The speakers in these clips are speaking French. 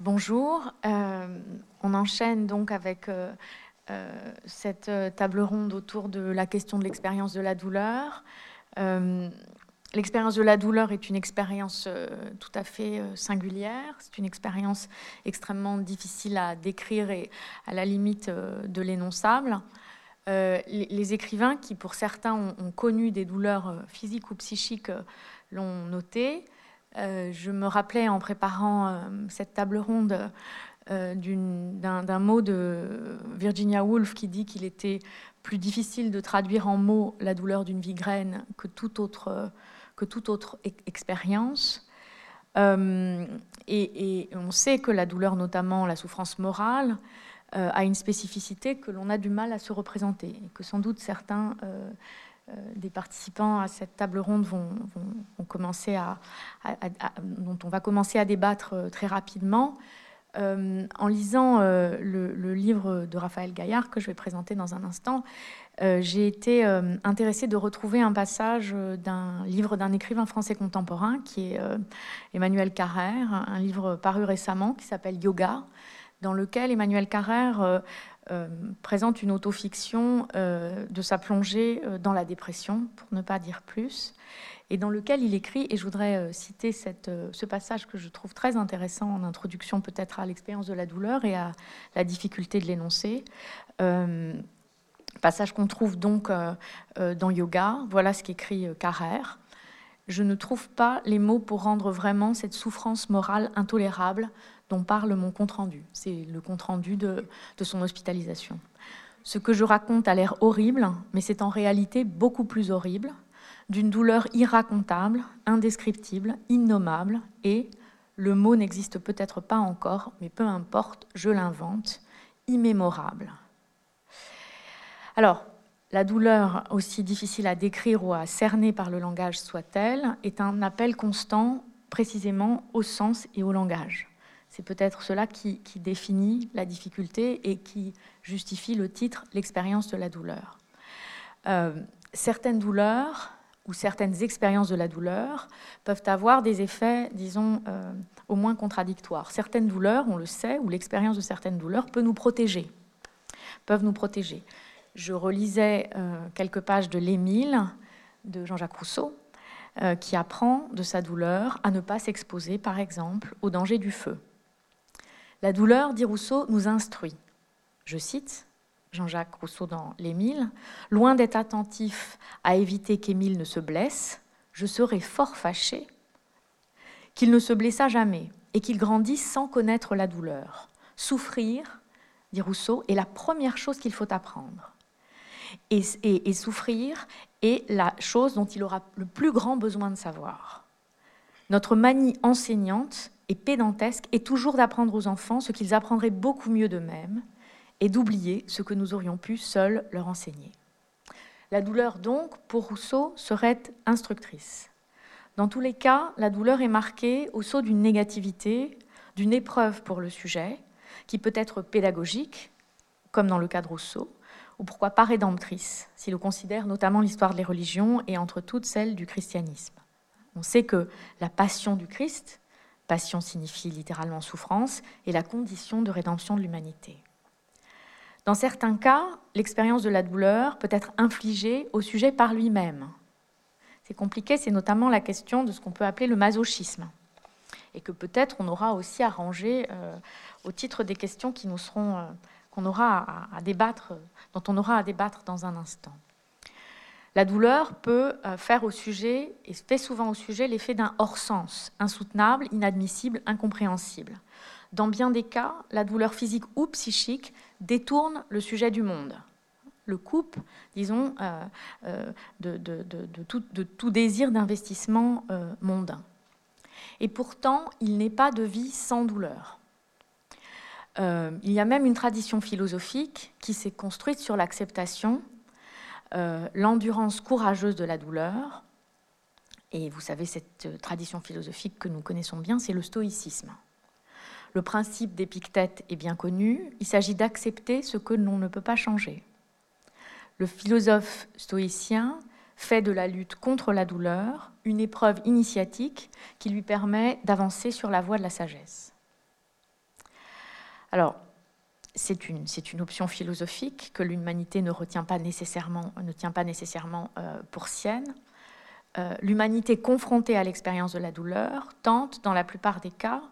Bonjour, euh, on enchaîne donc avec euh, euh, cette table ronde autour de la question de l'expérience de la douleur. L'expérience de la douleur est une expérience tout à fait singulière, c'est une expérience extrêmement difficile à décrire et à la limite de l'énonçable. les, écrivains qui, pour certains, ont connu des douleurs physiques ou psychiques, l'ont noté. Euh, je me rappelais en préparant euh, cette table ronde euh, d'un mot de Virginia Woolf qui dit qu'il était plus difficile de traduire en mots la douleur d'une migraine que toute autre, autre expérience. Et, on sait que la douleur, notamment la souffrance morale, a une spécificité que l'on a du mal à se représenter, et que sans doute certains des participants à cette table ronde vont, commencer à, dont on va commencer à débattre euh, très rapidement. Euh, en lisant le, livre de Raphaël Gaillard que je vais présenter dans un instant, j'ai été intéressée de retrouver un passage d'un livre d'un écrivain français contemporain qui est Emmanuel Carrère, un livre paru récemment qui s'appelle Yoga, dans lequel Emmanuel Carrère euh, présente une autofiction euh, de sa plongée euh, dans la dépression, pour ne pas dire plus, et dans lequel il écrit, et je voudrais citer ce passage que je trouve très intéressant en introduction peut-être à l'expérience de la douleur et à la difficulté de l'énoncer. passage qu'on trouve donc dans Yoga, voilà ce qu'écrit Carrère. Je ne trouve pas les mots pour rendre vraiment cette souffrance morale intolérable dont parle mon compte-rendu. C'est le compte-rendu de, son hospitalisation. Ce que je raconte a l'air horrible, mais c'est en réalité beaucoup plus horrible, d'une douleur irracontable, indescriptible, innommable, et, le mot n'existe peut-être pas encore, mais peu importe, je l'invente, immémorable. Alors, la douleur, aussi difficile à décrire ou à cerner par le langage soit-elle, est un appel constant précisément au sens et au langage. C'est peut-être cela qui, définit la difficulté et qui justifie le titre L'expérience de la douleur. Euh, certaines douleurs ou certaines expériences de la douleur peuvent avoir des effets, disons, euh, au moins contradictoires. Certaines douleurs, on le sait, ou l'expérience de certaines douleurs peut nous protéger, peuvent nous protéger. Je relisais euh, quelques pages de L'Émile de Jean-Jacques Rousseau, qui apprend de sa douleur à ne pas s'exposer, par exemple, au danger du feu. La douleur, dit Rousseau, nous instruit. Je cite Jean-Jacques Rousseau dans L'Émile Loin d'être attentif à éviter qu'Émile ne se blesse, je serais fort fâché qu'il ne se blessa jamais et qu'il grandisse sans connaître la douleur. Souffrir, dit Rousseau, est la première chose qu'il faut apprendre. Et, et, souffrir est la chose dont il aura le plus grand besoin de savoir. Notre manie enseignante et pédantesque est toujours d'apprendre aux enfants ce qu'ils apprendraient beaucoup mieux d'eux-mêmes et d'oublier ce que nous aurions pu seuls leur enseigner. La douleur, donc, pour Rousseau, serait instructrice. Dans tous les cas, la douleur est marquée au saut d'une négativité, d'une épreuve pour le sujet, qui peut être pédagogique, comme dans le cas de Rousseau, ou pourquoi pas rédemptrice, s'il considère notamment l'histoire des religions et entre toutes celle du christianisme. On sait que la passion du Christ Passion signifie littéralement souffrance et la condition de rédemption de l'humanité. Dans certains cas, l'expérience de la douleur peut être infligée au sujet par lui-même. C'est compliqué, c'est notamment la question de ce qu'on peut appeler le masochisme, et que peut-être on aura aussi à ranger euh, au titre des questions euh, dont on aura à débattre dans un instant. La douleur peut euh, faire au sujet, et fait souvent au sujet, l'effet d'un hors-sens, insoutenable, inadmissible, incompréhensible. Dans bien des cas, la douleur physique ou psychique détourne le sujet du monde, le coupe, disons, euh, euh, de, tout, désir d'investissement mondain. Et pourtant, il n'est pas de vie sans douleur. il y a même une tradition philosophique qui s'est construite sur l'acceptation euh, l'endurance courageuse de la douleur. Et vous savez, cette euh, tradition philosophique que nous connaissons bien, c'est le stoïcisme. Le principe d'Épictète est bien connu, il s'agit d'accepter ce que l'on ne peut pas changer. Le philosophe stoïcien fait de la lutte contre la douleur une épreuve initiatique qui lui permet d'avancer sur la voie de la sagesse. Alors, c'est une, option philosophique que l'humanité ne retient pas nécessairement, tient pas nécessairement euh, pour sienne. Euh, l'humanité confrontée à l'expérience de la douleur tente, dans la plupart des cas,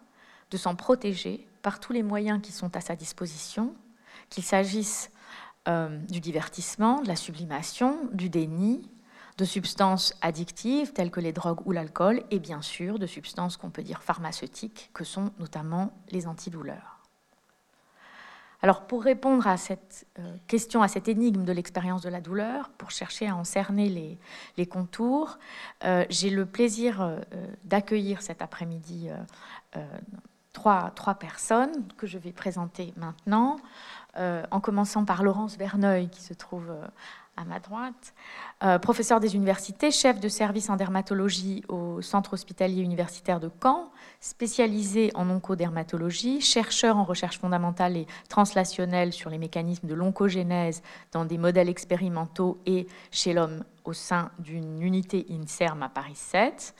de s'en protéger par tous les moyens qui sont à sa disposition, qu'il s'agisse euh, du divertissement, de la sublimation, du déni, de substances addictives telles que les drogues ou l'alcool, et bien sûr de substances qu'on peut dire pharmaceutiques, que sont notamment les antidouleurs. Alors pour répondre à cette euh, question, à cette énigme de l'expérience de la douleur, pour chercher à en cerner les, contours, euh, j'ai le plaisir euh, d'accueillir cet après-midi trois, trois, personnes que je vais présenter maintenant, en commençant par Laurence Verneuil qui se trouve à ma droite, professeur des universités, chef de service en dermatologie au Centre hospitalier universitaire de Caen, spécialisé en oncodermatologie, chercheur en recherche fondamentale et translationnelle sur les mécanismes de l'oncogénèse dans des modèles expérimentaux et chez l'homme au sein d'une unité INSERM à Paris 7.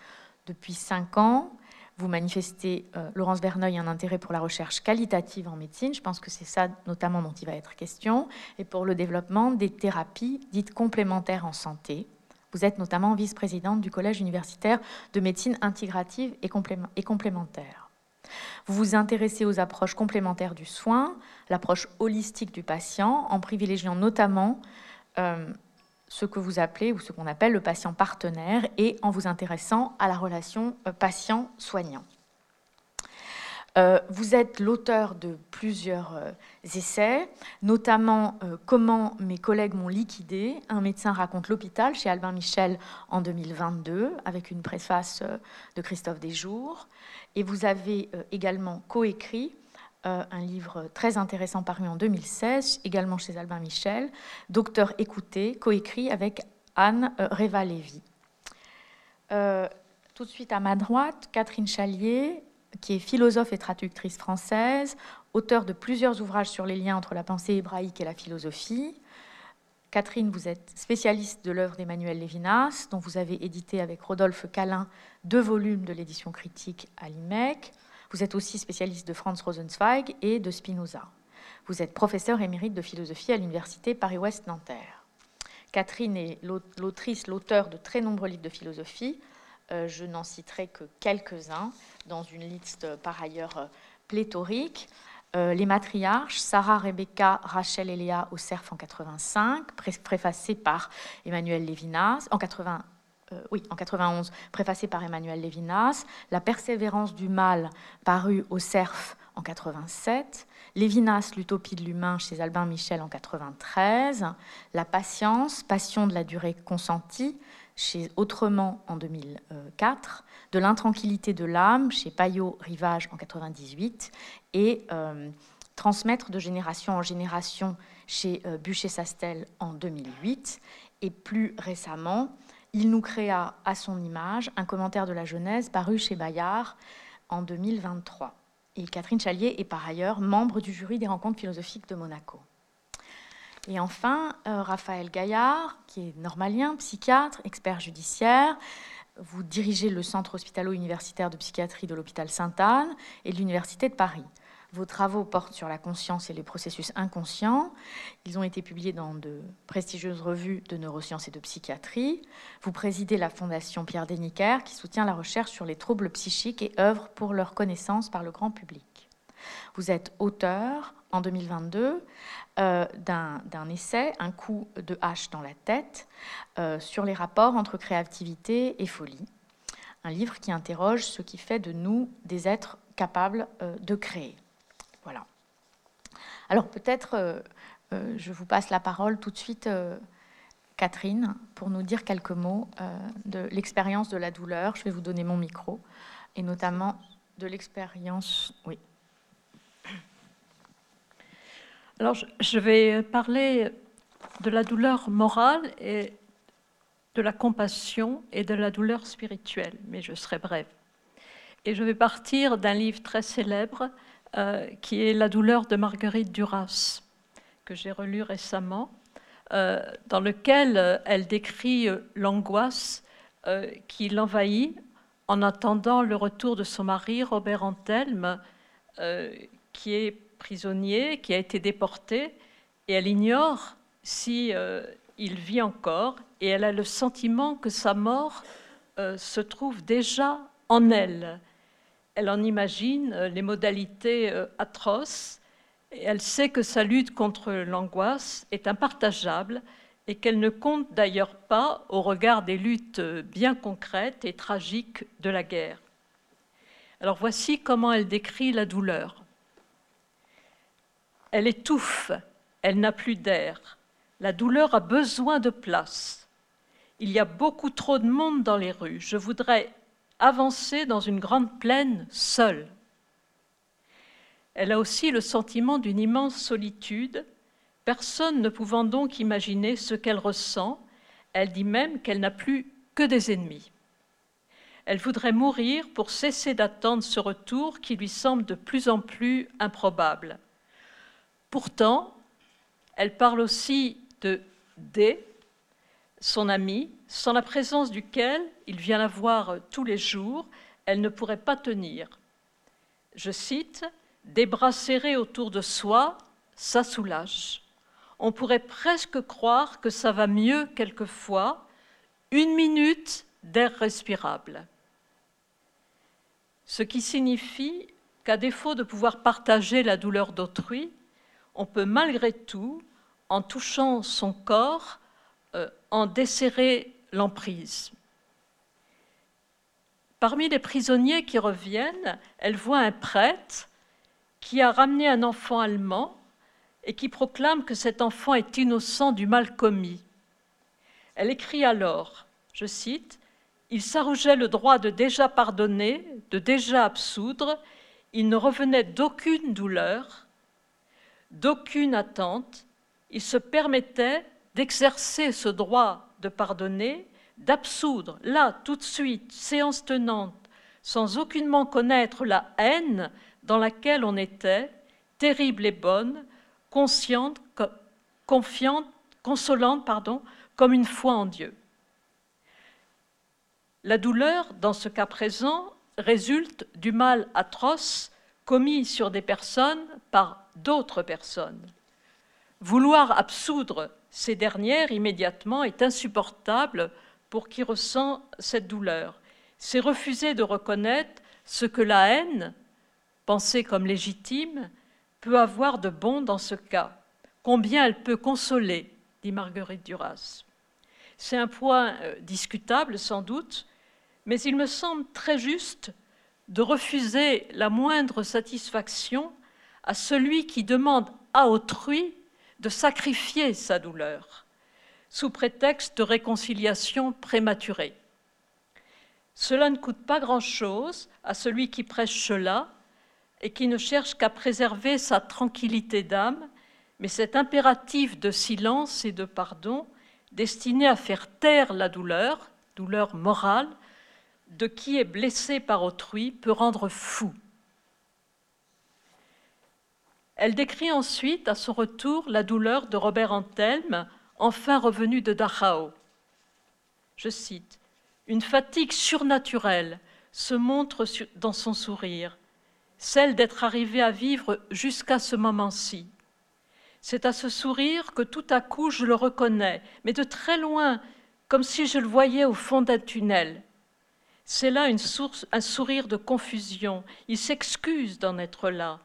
Depuis cinq ans, vous manifestez, euh, Laurence Verneuil, un intérêt pour la recherche qualitative en médecine. Je pense que c'est ça notamment dont il va être question. Et pour le développement des thérapies dites complémentaires en santé. Vous êtes notamment vice-présidente du Collège universitaire de médecine intégrative et, complémentaire. Vous vous intéressez aux approches complémentaires du soin, l'approche holistique du patient, en privilégiant notamment euh, ce que vous appelez ou ce qu'on appelle le patient partenaire et en vous intéressant à la relation euh, patient-soignant. Euh, vous êtes l'auteur de plusieurs euh, essais, notamment Comment mes collègues m'ont liquidé. Un médecin raconte l'hôpital chez Albin Michel en 2022, avec une préface de Christophe Desjours. Et vous avez également coécrit euh, un livre très intéressant paru en 2016, également chez Albin Michel, Docteur écouté, coécrit avec Anne euh, Réva-Lévy. Euh, tout de suite à ma droite, Catherine Chalier, qui est philosophe et traductrice française, auteure de plusieurs ouvrages sur les liens entre la pensée hébraïque et la philosophie. Catherine, vous êtes spécialiste de l'œuvre d'Emmanuel Lévinas, dont vous avez édité avec Rodolphe Calin deux volumes de l'édition critique à l'IMEC. Vous êtes aussi spécialiste de Franz Rosenzweig et de Spinoza. Vous êtes professeur émérite de philosophie à l'université Paris-Ouest Nanterre. Catherine est l'autrice, l'auteur de très nombreux livres de philosophie. Euh, je n'en citerai que quelques-uns dans une liste euh, par ailleurs euh, pléthorique. les matriarches, Sarah, Rebecca, Rachel et Léa au CERF en 85, préfacé par Emmanuel Lévinas, en 80, oui, en 91, préfacé par Emmanuel Lévinas, La persévérance du mal, paru au CERF en 87, Lévinas, L'utopie de l'humain chez Albin Michel en 93, La patience, Passion de la durée consentie chez Autrement en 2004, De l'intranquillité de l'âme chez Payot Rivage en 98 et euh, Transmettre de génération en génération chez euh, Bûcher-Sastel en 2008 et plus récemment il nous créa à son image un commentaire de la Genèse paru chez Bayard en 2023. Et Catherine Chalier est par ailleurs membre du jury des rencontres philosophiques de Monaco. Et enfin, euh, Raphaël Gaillard, qui est normalien, psychiatre, expert judiciaire. Vous dirigez le centre hospitalo-universitaire de psychiatrie de l'hôpital Sainte-Anne et de l'Université de Paris. Vos travaux portent sur la conscience et les processus inconscients. Ils ont été publiés dans de prestigieuses revues de neurosciences et de psychiatrie. Vous présidez la Fondation Pierre Deniker qui soutient la recherche sur les troubles psychiques et œuvre pour leur connaissance par le grand public. Vous êtes auteur en 2022 euh, d'un essai, Un coup de hache dans la tête, euh, sur les rapports entre créativité et folie. Un livre qui interroge ce qui fait de nous des êtres capables euh, de créer. Voilà. Alors peut-être je vous passe la parole tout de suite, Catherine, pour nous dire quelques mots de l'expérience de la douleur. Je vais vous donner mon micro, et notamment de l'expérience. Oui. Alors je vais parler de la douleur morale et de la compassion et de la douleur spirituelle, mais je serai brève. Et je vais partir d'un livre très célèbre euh, qui est La douleur de Marguerite Duras, que j'ai relu récemment, euh, dans lequel euh, elle décrit l'angoisse qui l'envahit en attendant le retour de son mari, Robert Antelme, qui est prisonnier qui a été déporté et elle ignore si euh, il vit encore et elle a le sentiment que sa mort euh, se trouve déjà en elle. Elle en imagine euh, les modalités atroces et elle sait que sa lutte contre l'angoisse est impartageable et qu'elle ne compte d'ailleurs pas au regard des luttes bien concrètes et tragiques de la guerre. Alors voici comment elle décrit la douleur. Elle étouffe, elle n'a plus d'air. La douleur a besoin de place. Il y a beaucoup trop de monde dans les rues. Je voudrais avancer dans une grande plaine seule. Elle a aussi le sentiment d'une immense solitude, personne ne pouvant donc imaginer ce qu'elle ressent. Elle dit même qu'elle n'a plus que des ennemis. Elle voudrait mourir pour cesser d'attendre ce retour qui lui semble de plus en plus improbable. Pourtant, elle parle aussi de D, son ami, sans la présence duquel il vient la voir tous les jours, elle ne pourrait pas tenir. Je cite Des bras serrés autour de soi, ça soulage. On pourrait presque croire que ça va mieux quelquefois, une minute d'air respirable. Ce qui signifie qu'à défaut de pouvoir partager la douleur d'autrui, on peut malgré tout, en touchant son corps, euh, en desserrer l'emprise. Parmi les prisonniers qui reviennent, elle voit un prêtre qui a ramené un enfant allemand et qui proclame que cet enfant est innocent du mal commis. Elle écrit alors, je cite, Il s'arrogeait le droit de déjà pardonner, de déjà absoudre, il ne revenait d'aucune douleur, d'aucune attente, il se permettait d'exercer ce droit de pardonner, d'absoudre, là, tout de suite, séance tenante, sans aucunement connaître la haine dans laquelle on était, terrible et bonne, consciente, confiante, consolante, comme une foi en Dieu. La douleur, dans ce cas présent, résulte du mal atroce commis sur des personnes par d'autres personnes. Vouloir absoudre ces dernières immédiatement est insupportable pour qui ressent cette douleur. C'est refuser de reconnaître ce que la haine, pensée comme légitime, peut avoir de bon dans ce cas, combien elle peut consoler, dit Marguerite Duras. C'est un point euh, discutable sans doute, mais il me semble très juste de refuser la moindre satisfaction à celui qui demande à autrui de sacrifier sa douleur, sous prétexte de réconciliation prématurée. Cela ne coûte pas grand-chose à celui qui prêche cela et qui ne cherche qu'à préserver sa tranquillité d'âme, mais cet impératif de silence et de pardon, destiné à faire taire la douleur, douleur morale, de qui est blessé par autrui, peut rendre fou. Elle décrit ensuite à son retour la douleur de Robert Antelme, enfin revenu de Dachau. Je cite Une fatigue surnaturelle se montre dans son sourire, celle d'être arrivé à vivre jusqu'à ce moment-ci. C'est à ce sourire que tout à coup je le reconnais, mais de très loin, comme si je le voyais au fond d'un tunnel. C'est là un sourire de confusion. Il s'excuse d'en être là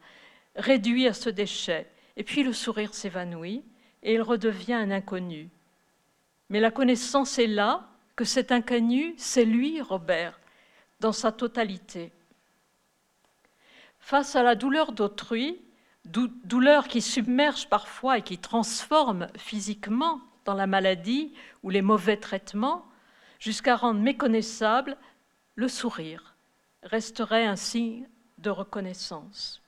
réduit à ce déchet, et puis le sourire s'évanouit, et il redevient un inconnu. Mais la connaissance est là, que cet inconnu, c'est lui, Robert, dans sa totalité. Face à la douleur d'autrui, douleur qui submerge parfois et qui transforme physiquement dans la maladie ou les mauvais traitements, jusqu'à rendre méconnaissable le sourire, resterait un signe de reconnaissance.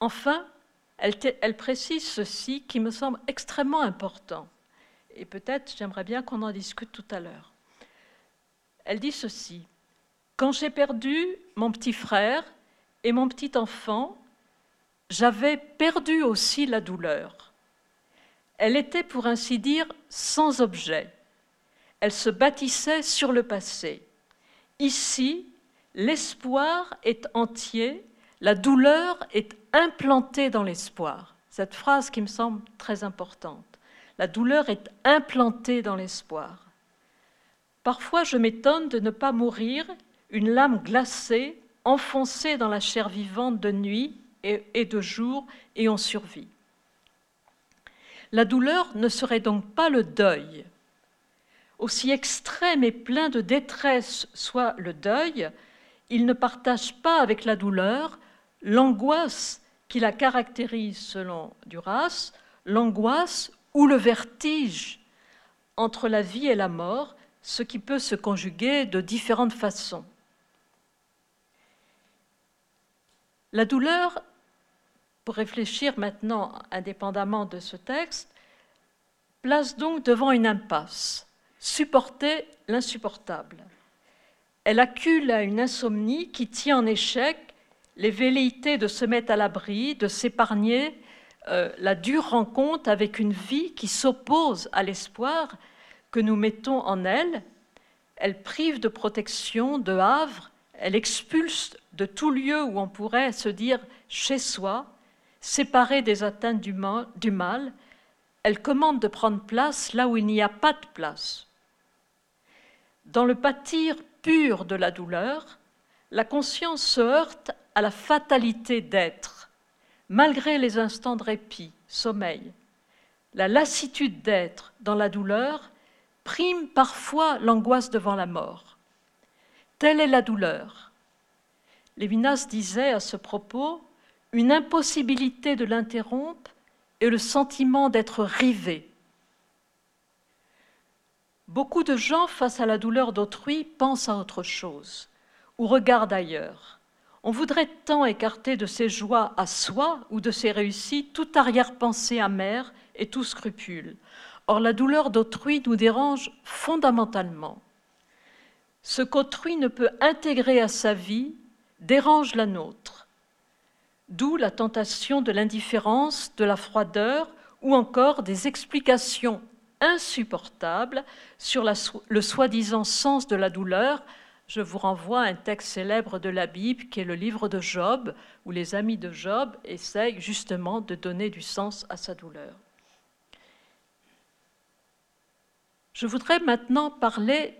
Enfin, elle, précise ceci qui me semble extrêmement important, et peut-être j'aimerais bien qu'on en discute tout à l'heure. Elle dit ceci, Quand j'ai perdu mon petit frère et mon petit enfant, j'avais perdu aussi la douleur. Elle était, pour ainsi dire, sans objet. Elle se bâtissait sur le passé. Ici, l'espoir est entier La douleur est implantée dans l'espoir. Cette phrase qui me semble très importante. La douleur est implantée dans l'espoir. Parfois, je m'étonne de ne pas mourir, une lame glacée, enfoncée dans la chair vivante de nuit et de jour, et on survit. La douleur ne serait donc pas le deuil. Aussi extrême et plein de détresse soit le deuil, il ne partage pas avec la douleur l'angoisse qui la caractérise selon Duras, l'angoisse ou le vertige entre la vie et la mort, ce qui peut se conjuguer de différentes façons. La douleur, pour réfléchir maintenant indépendamment de ce texte, place donc devant une impasse, supporter l'insupportable. Elle accule à une insomnie qui tient en échec les velléités de se mettre à l'abri, de s'épargner euh, la dure rencontre avec une vie qui s'oppose à l'espoir que nous mettons en elle. Elle prive de protection, de havre, elle expulse de tout lieu où on pourrait se dire chez soi, séparée des atteintes du mal, elle commande de prendre place là où il n'y a pas de place. Dans le pâtir pur de la douleur, la conscience se heurte à la fatalité d'être malgré les instants de répit, sommeil. La lassitude d'être dans la douleur prime parfois l'angoisse devant la mort. Telle est la douleur. Lévinas disait à ce propos une impossibilité de l'interrompre et le sentiment d'être rivé. Beaucoup de gens, face à la douleur d'autrui, pensent à autre chose ou regardent ailleurs. On voudrait tant écarter de ses joies à soi ou de ses réussites toute arrière-pensée amère et tout scrupule. Or, la douleur d'autrui nous dérange fondamentalement. Ce qu'autrui ne peut intégrer à sa vie dérange la nôtre. D'où la tentation de l'indifférence, de la froideur ou encore des explications insupportables sur le soi-disant sens de la douleur je vous renvoie à un texte célèbre de la Bible qui est le livre de Job, où les amis de Job essayent justement de donner du sens à sa douleur. Je voudrais maintenant parler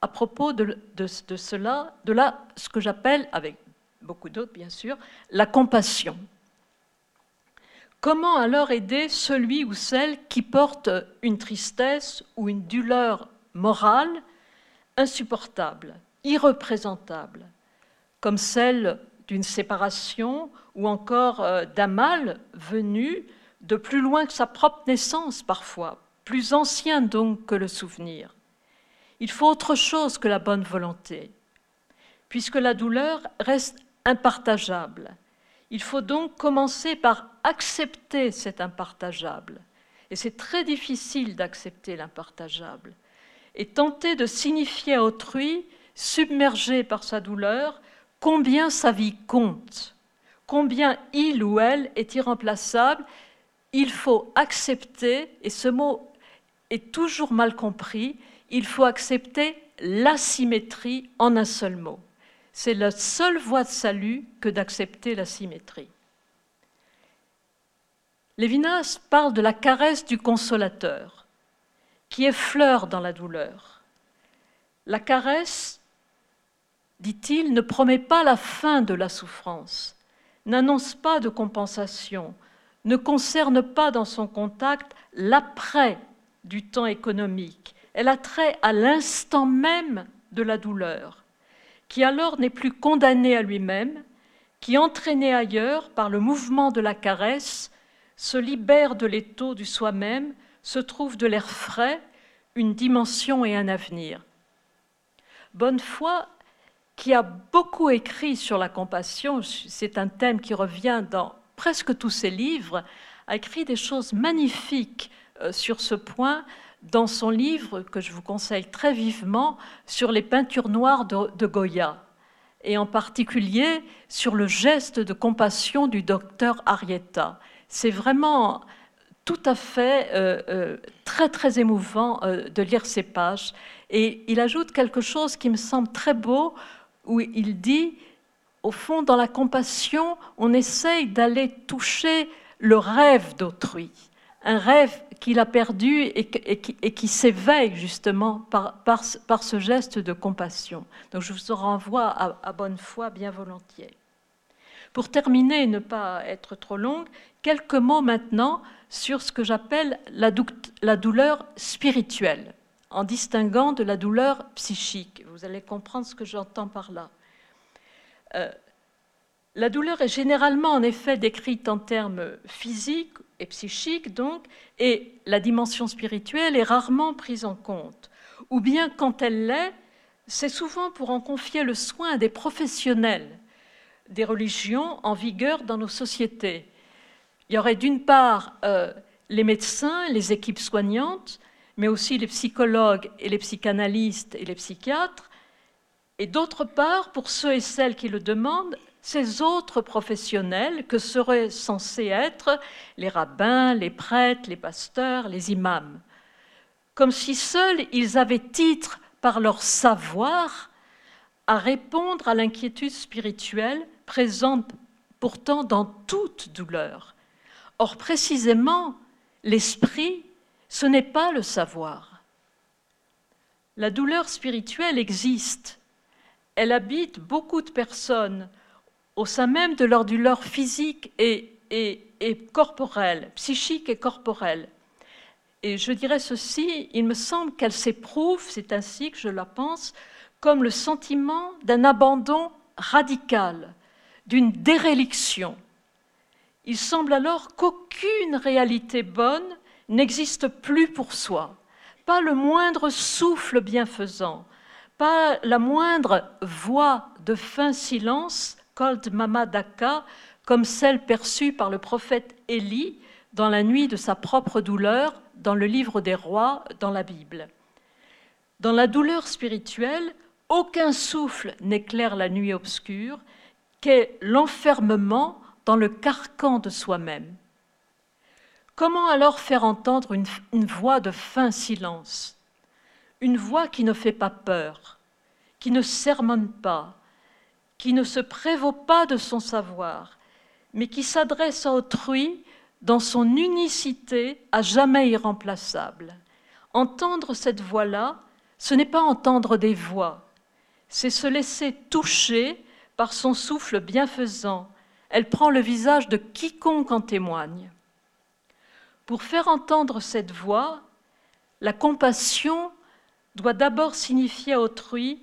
à propos de, cela, de la, ce que j'appelle, avec beaucoup d'autres bien sûr, la compassion. Comment alors aider celui ou celle qui porte une tristesse ou une douleur morale insupportable? Irreprésentables, comme celle d'une séparation ou encore euh, d'un mal venu de plus loin que sa propre naissance parfois, plus ancien donc que le souvenir. Il faut autre chose que la bonne volonté, puisque la douleur reste impartageable. Il faut donc commencer par accepter cet impartageable. Et c'est très difficile d'accepter l'impartageable. Et tenter de signifier à autrui submergé par sa douleur, combien sa vie compte, combien il ou elle est irremplaçable, il faut accepter, et ce mot est toujours mal compris, il faut accepter l'asymétrie en un seul mot. C'est la seule voie de salut que d'accepter la symétrie. Lévinas parle de la caresse du consolateur, qui est fleur dans la douleur. La caresse dit-il, ne promet pas la fin de la souffrance, n'annonce pas de compensation, ne concerne pas dans son contact l'après du temps économique. Elle a trait à l'instant même de la douleur, qui alors n'est plus condamné à lui-même, qui, entraîné ailleurs par le mouvement de la caresse, se libère de l'étau du soi-même, se trouve de l'air frais, une dimension et un avenir. Bonnefoy qui a beaucoup écrit sur la compassion, c'est un thème qui revient dans presque tous ses livres, a écrit des choses magnifiques euh, sur ce point dans son livre que je vous conseille très vivement sur les peintures noires de, Goya, et en particulier sur le geste de compassion du docteur Arietta. C'est vraiment tout à fait euh, euh, très très émouvant de lire ces pages. Et il ajoute quelque chose qui me semble très beau où il dit au fond, dans la compassion, on essaye d'aller toucher le rêve d'autrui, un rêve qu'il a perdu et, qui, s'éveille justement par, ce geste de compassion. Donc je vous renvoie à, bonne foi bien volontiers. Pour terminer et ne pas être trop longue, quelques mots maintenant sur ce que j'appelle la, douleur spirituelle, en distinguant de la douleur psychique. Vous allez comprendre ce que j'entends par là. Euh, la douleur est généralement en effet décrite en termes physiques et psychiques, donc, et la dimension spirituelle est rarement prise en compte. Ou bien quand elle l'est, c'est souvent pour en confier le soin à des professionnels des religions en vigueur dans nos sociétés. Il y aurait d'une part euh, les médecins, les équipes soignantes, mais aussi les psychologues et les psychanalystes et les psychiatres, et d'autre part, pour ceux et celles qui le demandent, ces autres professionnels que seraient censés être les rabbins, les prêtres, les pasteurs, les imams, comme si seuls ils avaient titre par leur savoir à répondre à l'inquiétude spirituelle présente pourtant dans toute douleur. Or, précisément, l'esprit, ce n'est pas le savoir. La douleur spirituelle existe elle habite beaucoup de personnes au sein même de leur douleur physique et, corporelle, psychique et corporelle. Et je dirais ceci, il me semble qu'elle s'éprouve, c'est ainsi que je la pense, comme le sentiment d'un abandon radical, d'une déréliction. Il semble alors qu'aucune réalité bonne n'existe plus pour soi, pas le moindre souffle bienfaisant, pas la moindre voix de fin silence, Cold Mama Daka, comme celle perçue par le prophète Élie dans la nuit de sa propre douleur, dans le livre des rois, dans la Bible. Dans la douleur spirituelle, aucun souffle n'éclaire la nuit obscure, qu'est l'enfermement dans le carcan de soi-même. Comment alors faire entendre une, voix de fin silence? Une voix qui ne fait pas peur, qui ne sermonne pas, qui ne se prévaut pas de son savoir, mais qui s'adresse à autrui dans son unicité à jamais irremplaçable. Entendre cette voix-là, ce n'est pas entendre des voix, c'est se laisser toucher par son souffle bienfaisant. Elle prend le visage de quiconque en témoigne. Pour faire entendre cette voix, la compassion doit d'abord signifier à autrui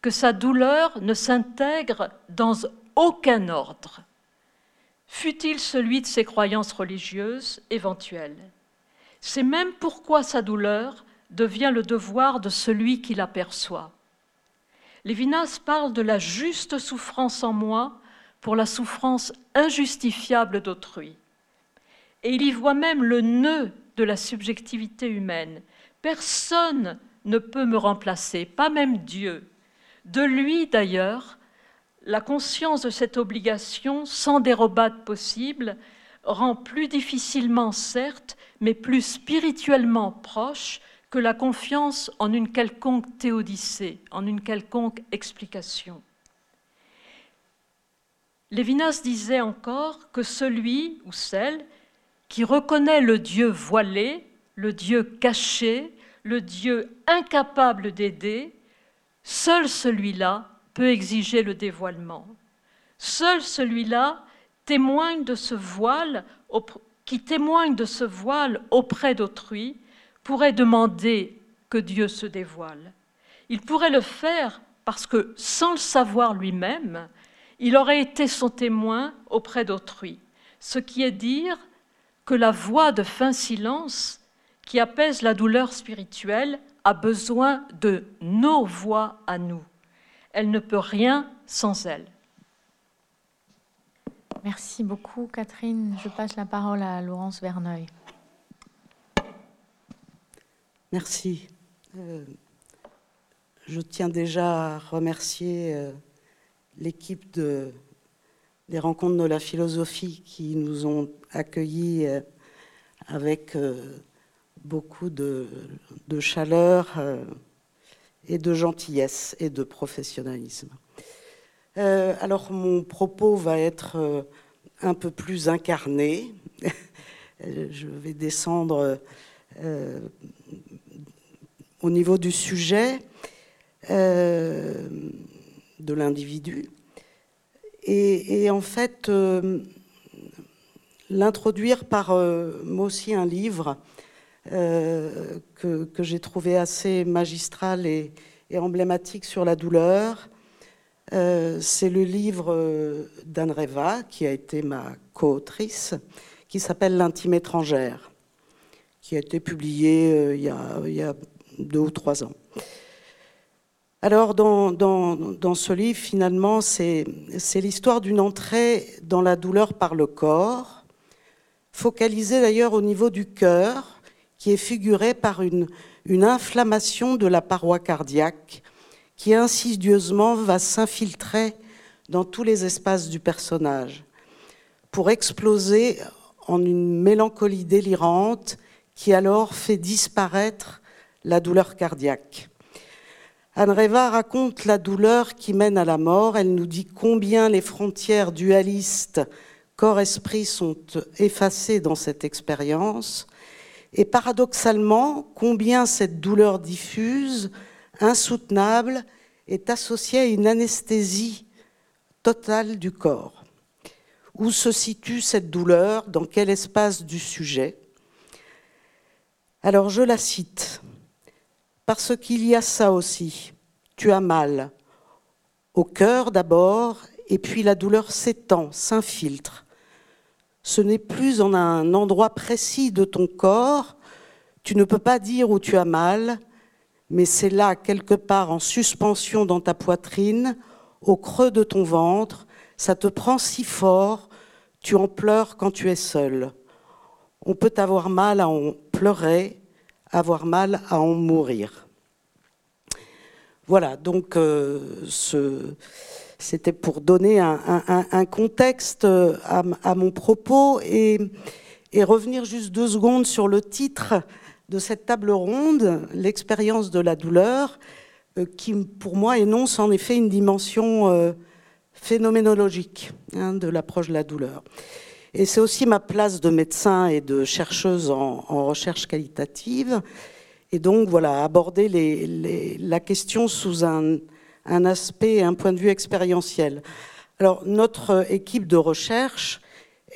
que sa douleur ne s'intègre dans aucun ordre, fût-il celui de ses croyances religieuses éventuelles. C'est même pourquoi sa douleur devient le devoir de celui qui l'aperçoit. Lévinas parle de la juste souffrance en moi pour la souffrance injustifiable d'autrui. Et il y voit même le nœud de la subjectivité humaine. Personne ne peut me remplacer, pas même Dieu. De lui, d'ailleurs, la conscience de cette obligation, sans dérobade possible, rend plus difficilement, certes, mais plus spirituellement proche que la confiance en une quelconque théodicée, en une quelconque explication. Lévinas disait encore que celui ou celle qui reconnaît le Dieu voilé, le Dieu caché, le Dieu incapable d'aider, seul celui-là peut exiger le dévoilement. Seul celui-là témoigne de ce voile qui témoigne de ce voile auprès d'autrui pourrait demander que Dieu se dévoile. Il pourrait le faire parce que, sans le savoir lui-même, il aurait été son témoin auprès d'autrui, ce qui est dire que la voix de fin silence qui apaise la douleur spirituelle a besoin de nos voix à nous. Elle ne peut rien sans elle. Merci beaucoup, Catherine. Je passe la parole à Laurence Verneuil. Merci. Euh, je tiens déjà à remercier euh, l'équipe de, des rencontres de la philosophie qui nous ont accueillis euh, avec beaucoup de, chaleur euh, et de gentillesse et de professionnalisme. Euh, alors mon propos va être euh, un peu plus incarné. Je vais descendre au niveau du sujet de l'individu. Et, en fait, l'introduire par moi aussi un livre que, que j'ai trouvé assez magistral et, emblématique sur la douleur. Euh, c'est le livre euh, d'Anne Reva, qui a été ma co-autrice, qui s'appelle L'intime étrangère, qui a été publié euh, il, y a, deux ou trois ans. Alors, dans, ce livre, finalement, c'est l'histoire d'une entrée dans la douleur par le corps, focalisée d'ailleurs au niveau du cœur, qui est figurée par une inflammation de la paroi cardiaque qui insidieusement va s'infiltrer dans tous les espaces du personnage pour exploser en une mélancolie délirante qui alors fait disparaître la douleur cardiaque. Anne Reva raconte la douleur qui mène à la mort. Elle nous dit combien les frontières dualistes corps-esprit sont effacées dans cette expérience et paradoxalement, combien cette douleur diffuse, insoutenable, est associée à une anesthésie totale du corps. Où se situe cette douleur? Dans quel espace du sujet? Alors je la cite, parce qu'il y a ça aussi. Tu as mal, au cœur d'abord, et puis la douleur s'étend, s'infiltre ce n'est plus en un endroit précis de ton corps, tu ne peux pas dire où tu as mal, mais c'est là, quelque part en suspension dans ta poitrine, au creux de ton ventre, ça te prend si fort, tu en pleures quand tu es seul. On peut avoir mal à en pleurer, avoir mal à en mourir. Voilà, donc euh, c'était pour donner un, contexte euh, à, mon propos et, revenir juste deux secondes sur le titre de cette table ronde, l'expérience de la douleur, euh, qui pour moi énonce en effet une dimension phénoménologique hein, de l'approche de la douleur. Et c'est aussi ma place de médecin et de chercheuse en, recherche qualitative. Et donc voilà, aborder la question sous un, un aspect, un point de vue expérientiel. Alors, notre équipe de recherche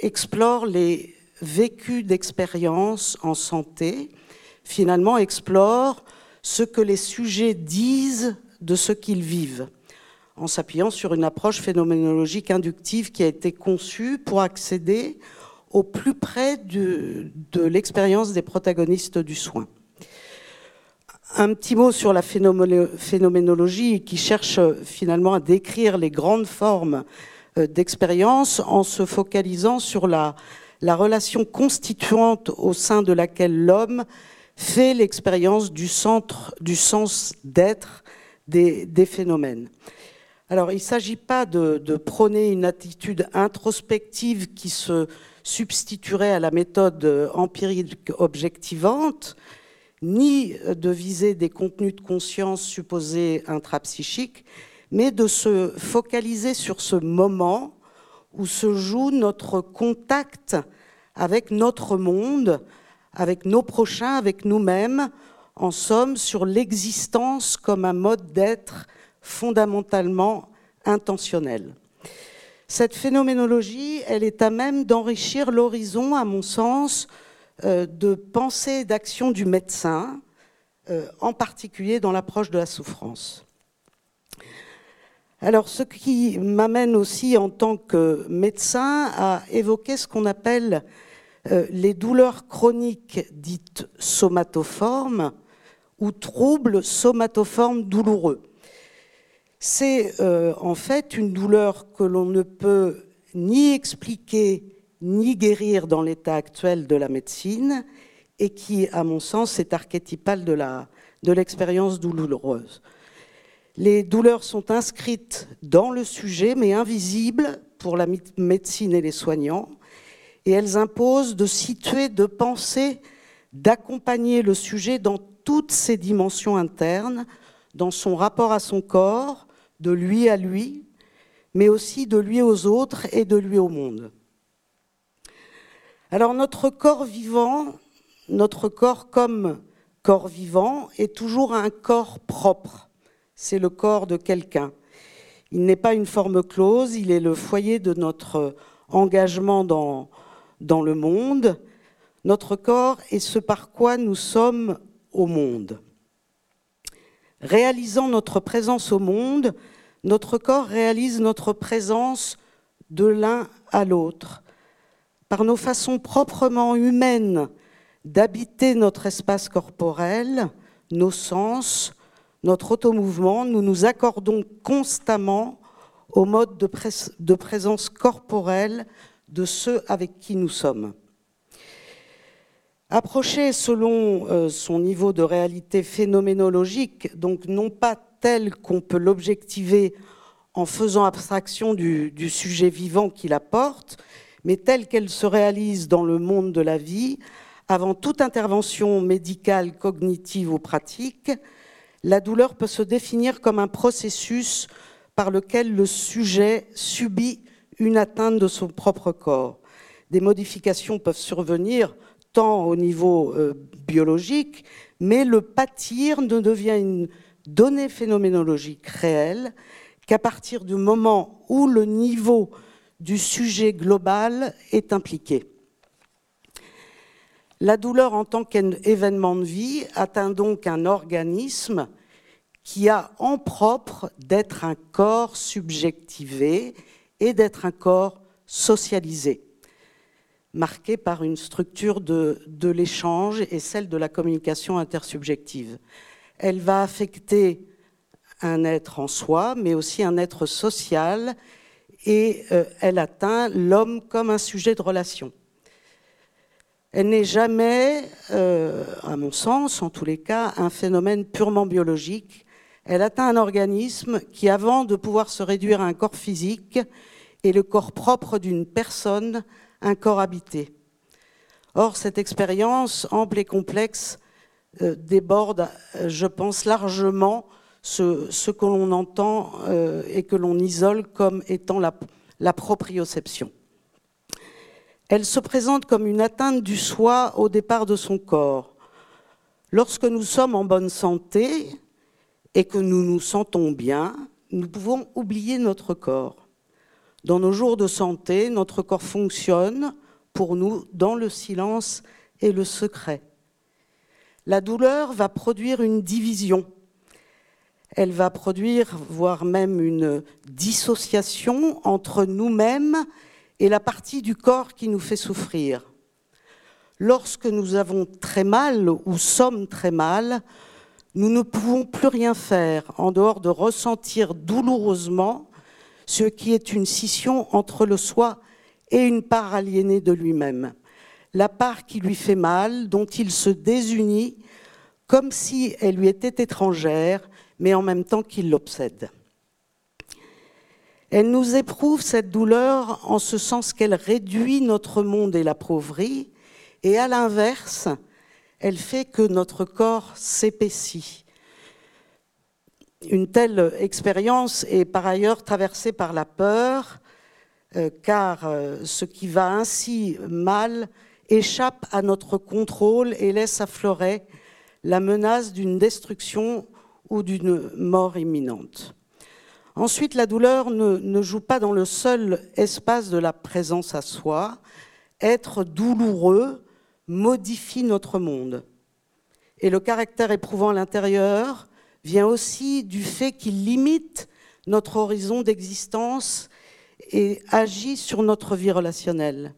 explore les vécus d'expérience en santé, finalement explore ce que les sujets disent de ce qu'ils vivent, en s'appuyant sur une approche phénoménologique inductive qui a été conçue pour accéder au plus près de, l'expérience des protagonistes du soin. Un petit mot sur la phénoménologie qui cherche euh, finalement à décrire les grandes formes euh, d'expérience en se focalisant sur la, relation constituante au sein de laquelle l'homme fait l'expérience du centre, du sens d'être des, phénomènes. Alors, il ne s'agit pas de, prôner une attitude introspective qui se substituerait à la méthode empirique objectivante, ni de viser des contenus de conscience supposés intrapsychiques, mais de se focaliser sur ce moment où se joue notre contact avec notre monde, avec nos prochains, avec nous-mêmes, en somme sur l'existence comme un mode d'être fondamentalement intentionnel. Cette phénoménologie, elle est à même d'enrichir l'horizon, à mon sens, euh, de pensée et d'action du médecin, euh, en particulier dans l'approche de la souffrance. Alors, ce qui m'amène aussi en tant que médecin à évoquer ce qu'on appelle euh, les douleurs chroniques dites somatoformes ou troubles somatoformes douloureux. C'est en fait une douleur que l'on ne peut ni expliquer ni guérir dans l'état actuel de la médecine et qui, à mon sens, est archétypal de l'expérience douloureuse. Les douleurs sont inscrites dans le sujet, mais invisibles pour la médecine et les soignants, et elles imposent de situer, de penser, d'accompagner le sujet dans toutes ses dimensions internes, dans son rapport à son corps, de lui à lui, mais aussi de lui aux autres et de lui au monde. Alors notre corps vivant, notre corps comme corps vivant, est toujours un corps propre. C'est le corps de quelqu'un. Il n'est pas une forme close, il est le foyer de notre engagement dans, le monde. Notre corps est ce par quoi nous sommes au monde. Réalisant notre présence au monde, notre corps réalise notre présence de l'un à l'autre. Par nos façons proprement humaines d'habiter notre espace corporel, nos sens, notre automouvement, nous nous accordons constamment au mode de, présence corporelle de ceux avec qui nous sommes. Approché selon euh, son niveau de réalité phénoménologique, donc non pas tel qu'on peut l'objectiver en faisant abstraction du, sujet vivant qui la porte, mais telle qu'elle se réalise dans le monde de la vie, avant toute intervention médicale, cognitive ou pratique, la douleur peut se définir comme un processus par lequel le sujet subit une atteinte de son propre corps. Des modifications peuvent survenir tant au niveau euh, biologique, mais le pâtir ne devient une donnée phénoménologique réelle qu'à partir du moment où le niveau du sujet global est impliqué. La douleur en tant qu'événement de vie atteint donc un organisme qui a en propre d'être un corps subjectivé et d'être un corps socialisé marquée par une structure de, l'échange et celle de la communication intersubjective. Elle va affecter un être en soi, mais aussi un être social, et euh, elle atteint l'homme comme un sujet de relation. Elle n'est jamais, euh, à mon sens, en tous les cas, un phénomène purement biologique. Elle atteint un organisme qui, avant de pouvoir se réduire à un corps physique, est le corps propre d'une personne un corps habité. Or, cette expérience ample et complexe déborde, euh, je pense, largement ce, que l'on entend euh, et que l'on isole comme étant la proprioception. Elle se présente comme une atteinte du soi au départ de son corps. Lorsque nous sommes en bonne santé et que nous nous sentons bien, nous pouvons oublier notre corps. Dans nos jours de santé, notre corps fonctionne pour nous dans le silence et le secret. La douleur va produire une division. Elle va produire, voire même une dissociation entre nous-mêmes et la partie du corps qui nous fait souffrir. Lorsque nous avons très mal ou sommes très mal, nous ne pouvons plus rien faire en dehors de ressentir douloureusement ce qui est une scission entre le soi et une part aliénée de lui-même, la part qui lui fait mal, dont il se désunit, comme si elle lui était étrangère, mais en même temps qu'il l'obsède. Elle nous éprouve cette douleur en ce sens qu'elle réduit notre monde et l'appauvrit, et à l'inverse, elle fait que notre corps s'épaissit. Une telle expérience est par ailleurs traversée par la peur, euh, car euh, ce qui va ainsi mal échappe à notre contrôle et laisse affleurer la menace d'une destruction ou d'une mort imminente. Ensuite, la douleur ne, joue pas dans le seul espace de la présence à soi. Être douloureux modifie notre monde. Et le caractère éprouvant à l'intérieur vient aussi du fait qu'il limite notre horizon d'existence et agit sur notre vie relationnelle.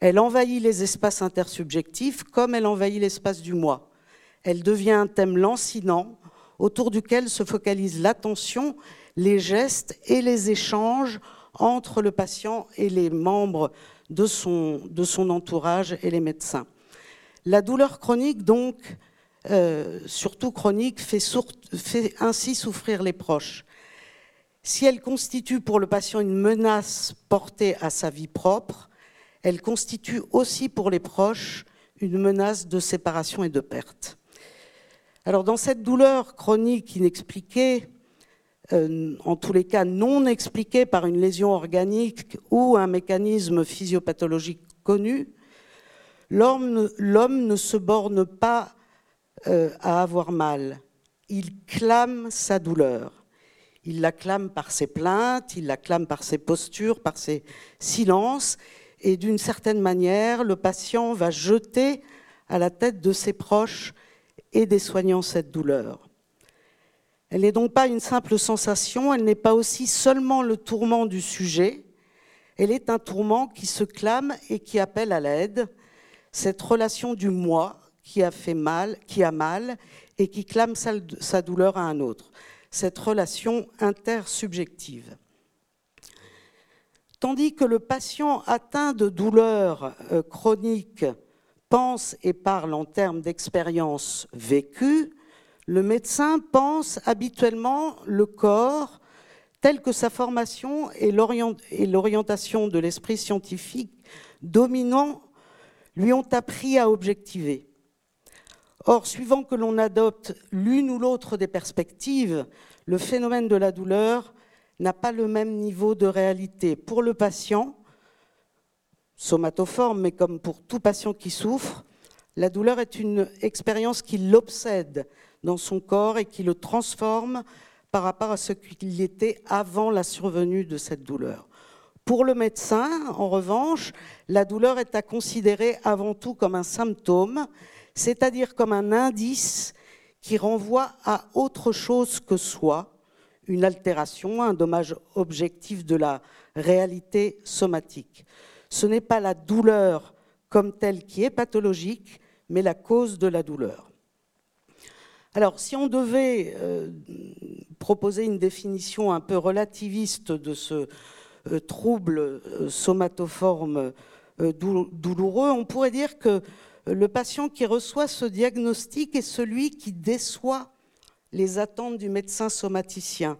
Elle envahit les espaces intersubjectifs comme elle envahit l'espace du moi. Elle devient un thème lancinant autour duquel se focalise l'attention, les gestes et les échanges entre le patient et les membres de son, entourage et les médecins. La douleur chronique, donc, euh, surtout chronique, fait ainsi souffrir les proches. Si elle constitue pour le patient une menace portée à sa vie propre, elle constitue aussi pour les proches une menace de séparation et de perte. Alors dans cette douleur chronique inexpliquée, euh, en tous les cas non expliquée par une lésion organique ou un mécanisme physiopathologique connu, l'homme ne se borne pas euh, à avoir mal. Il clame sa douleur. Il la clame par ses plaintes, il la clame par ses postures, par ses silences. Et d'une certaine manière, le patient va jeter à la tête de ses proches et des soignants cette douleur. Elle n'est donc pas une simple sensation, elle n'est pas aussi seulement le tourment du sujet, elle est un tourment qui se clame et qui appelle à l'aide, cette relation du moi qui a fait mal, qui a mal et qui clame sa douleur à un autre, cette relation intersubjective. Tandis que le patient atteint de douleurs euh, chroniques pense et parle en termes d'expérience vécue, le médecin pense habituellement le corps tel que sa formation et l'orientation de l'esprit scientifique dominant lui ont appris à objectiver. Or, suivant que l'on adopte l'une ou l'autre des perspectives, le phénomène de la douleur n'a pas le même niveau de réalité. Pour le patient, somatoforme, mais comme pour tout patient qui souffre, la douleur est une expérience qui l'obsède dans son corps et qui le transforme par rapport à ce qu'il était avant la survenue de cette douleur. Pour le médecin, en revanche, la douleur est à considérer avant tout comme un symptôme, c'est-à-dire comme un indice qui renvoie à autre chose que soi, une altération, un dommage objectif de la réalité somatique. Ce n'est pas la douleur comme telle qui est pathologique, mais la cause de la douleur. Alors, si on devait euh, proposer une définition un peu relativiste de ce euh, trouble euh, somatoforme douloureux, on pourrait dire que le patient qui reçoit ce diagnostic est celui qui déçoit les attentes du médecin somaticien.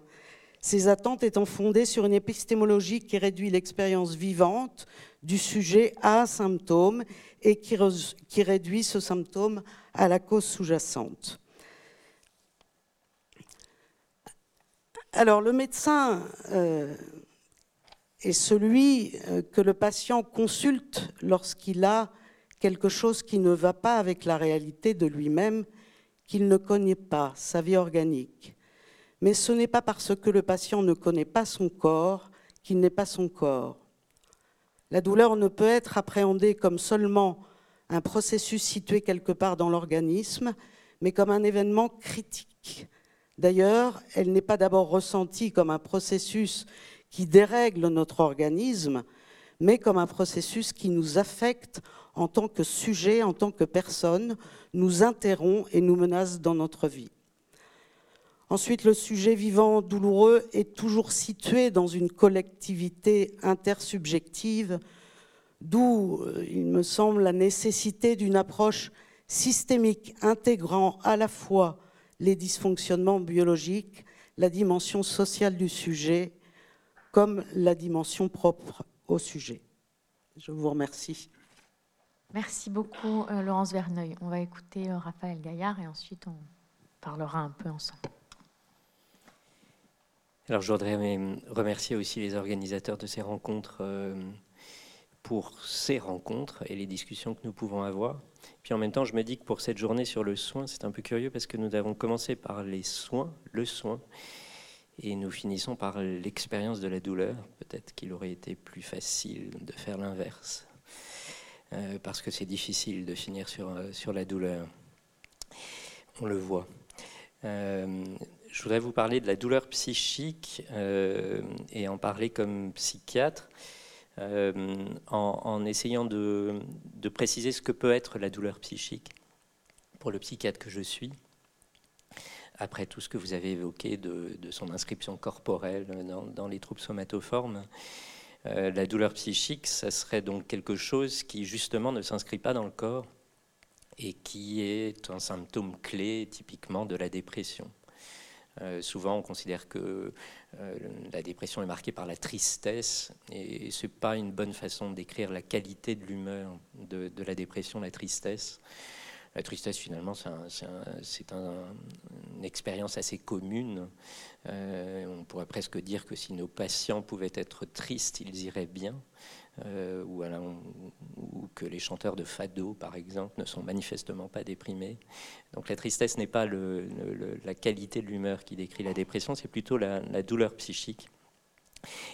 Ces attentes étant fondées sur une épistémologie qui réduit l'expérience vivante du sujet à un symptôme et qui, réduit ce symptôme à la cause sous-jacente. Alors le médecin euh, est celui euh, que le patient consulte lorsqu'il a quelque chose qui ne va pas avec la réalité de lui-même, qu'il ne connaît pas, sa vie organique. Mais ce n'est pas parce que le patient ne connaît pas son corps qu'il n'est pas son corps. La douleur ne peut être appréhendée comme seulement un processus situé quelque part dans l'organisme, mais comme un événement critique. D'ailleurs, elle n'est pas d'abord ressentie comme un processus qui dérègle notre organisme, mais comme un processus qui nous affecte en tant que sujet, en tant que personne, nous interrompt et nous menace dans notre vie. Ensuite, le sujet vivant douloureux est toujours situé dans une collectivité intersubjective, d'où, euh, il me semble, la nécessité d'une approche systémique intégrant à la fois les dysfonctionnements biologiques, la dimension sociale du sujet, comme la dimension propre au sujet. Je vous remercie. Merci beaucoup, euh, Laurence Verneuil. On va écouter euh, Raphaël Gaillard et ensuite on parlera un peu ensemble. Alors je voudrais remercier aussi les organisateurs de ces rencontres euh, pour ces rencontres et les discussions que nous pouvons avoir. Puis en même temps, je me dis que pour cette journée sur le soin, c'est un peu curieux parce que nous avons commencé par les soins, le soin, et nous finissons par l'expérience de la douleur. Peut-être qu'il aurait été plus facile de faire l'inverse, euh, parce que c'est difficile de finir sur, euh, la douleur. On le voit je voudrais vous parler de la douleur psychique euh, et en parler comme psychiatre, euh, en, essayant de, préciser ce que peut être la douleur psychique pour le psychiatre que je suis, après tout ce que vous avez évoqué de, son inscription corporelle dans, les troubles somatoformes. Euh, la douleur psychique, ça serait donc quelque chose qui justement ne s'inscrit pas dans le corps et qui est un symptôme clé typiquement de la dépression. Euh, souvent, on considère que euh, la dépression est marquée par la tristesse, et ce n'est pas une bonne façon décrire la qualité de l'humeur de, la dépression, la tristesse. La tristesse, finalement, c'est une expérience assez commune. Euh, on pourrait presque dire que si nos patients pouvaient être tristes, ils iraient bien. Euh, ou, que les chanteurs de fado, par exemple, ne sont manifestement pas déprimés. Donc la tristesse n'est pas la qualité de l'humeur qui décrit la dépression, c'est plutôt la, douleur psychique.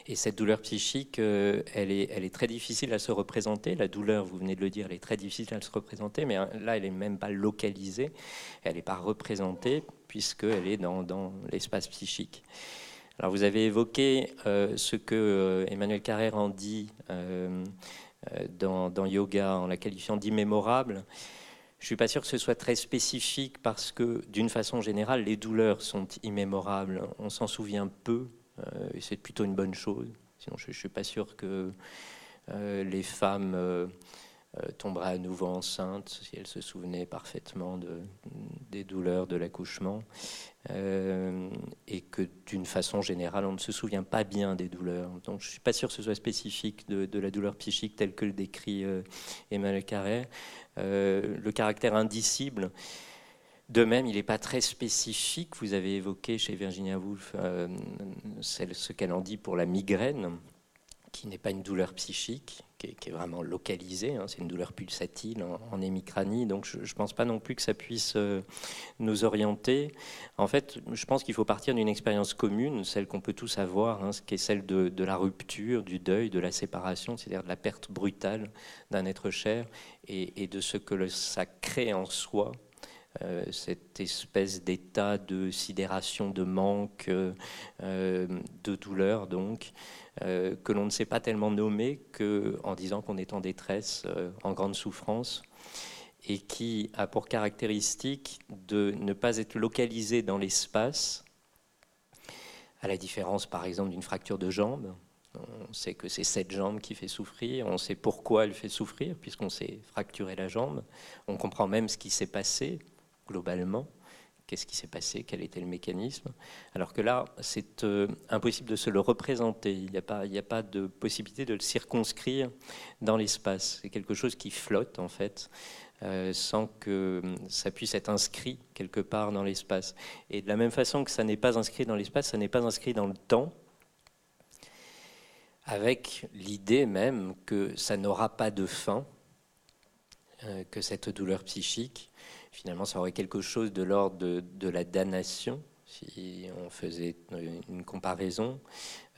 Et cette douleur psychique, euh, elle, est, très difficile à se représenter. La douleur, vous venez de le dire, elle est très difficile à se représenter, mais hein, là, elle n'est même pas localisée, elle n'est pas représentée, puisqu'elle est dans, dans l'espace psychique. Alors vous avez évoqué euh, ce que euh, Emmanuel Carrère en dit euh, dans, Yoga en la qualifiant d'immémorable. Je ne suis pas sûr que ce soit très spécifique parce que d'une façon générale, les douleurs sont immémorables. On s'en souvient peu et c'est plutôt une bonne chose. Sinon, je ne suis pas sûr que les femmes euh, tomberait à nouveau enceinte si elle se souvenait parfaitement de, des douleurs de l'accouchement, euh, et que d'une façon générale, on ne se souvient pas bien des douleurs. Donc je ne suis pas sûr que ce soit spécifique de, la douleur psychique telle que le décrit euh, Emmanuel Carré. le caractère indicible, de même, il n'est pas très spécifique. Vous avez évoqué chez Virginia Woolf ce qu'elle en dit pour la migraine qui n'est pas une douleur psychique, qui est, vraiment localisée, hein. c'est une douleur pulsatile en, hémicranie, donc je ne pense pas non plus que ça puisse euh, nous orienter. En fait, je pense qu'il faut partir d'une expérience commune, celle qu'on peut tous avoir, hein, qui est celle de, la rupture, du deuil, de la séparation, c'est-à-dire de la perte brutale d'un être cher, et, de ce que ça crée en soi, euh, cette espèce d'état de sidération, de manque, euh, de douleur, donc, euh, que l'on ne sait pas tellement nommer qu'en disant qu'on est en détresse, en grande souffrance, et qui a pour caractéristique de ne pas être localisé dans l'espace, à la différence par exemple d'une fracture de jambe. On sait que c'est cette jambe qui fait souffrir, on sait pourquoi elle fait souffrir, puisqu'on s'est fracturé la jambe, on comprend même ce qui s'est passé globalement qu'est-ce qui s'est passé, quel était le mécanisme. Alors que là, c'est euh, impossible de se le représenter. Il n'y a, pas, de possibilité de le circonscrire dans l'espace. C'est quelque chose qui flotte, en fait, euh, sans que ça puisse être inscrit quelque part dans l'espace. Et de la même façon que ça n'est pas inscrit dans l'espace, ça n'est pas inscrit dans le temps, avec l'idée même que ça n'aura pas de fin, euh, que cette douleur psychique finalement, ça aurait quelque chose de l'ordre de, la damnation, si on faisait une comparaison.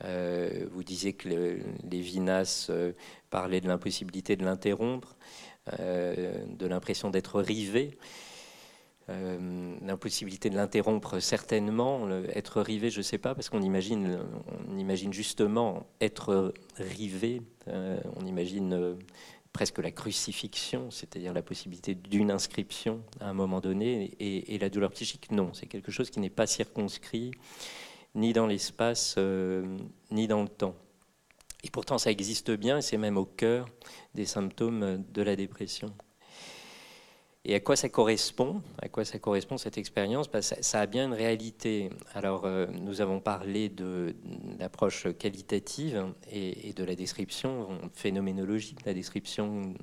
Euh, vous disiez que les Lévinas euh, parlait de l'impossibilité de l'interrompre, euh, de l'impression d'être rivé. l'impossibilité de l'interrompre certainement, être rivé, je ne sais pas, parce qu'on imagine, on imagine justement être rivé, on imagine presque la crucifixion, c'est-à-dire la possibilité d'une inscription à un moment donné, et, la douleur psychique, non, c'est quelque chose qui n'est pas circonscrit ni dans l'espace, euh, ni dans le temps. Et pourtant, ça existe bien, et c'est même au cœur des symptômes de la dépression. Et à quoi ça correspond À quoi ça correspond cette expérience? Bah, ça, a bien une réalité. Alors, euh, nous avons parlé de, l'approche qualitative et, de la description phénoménologique, la description,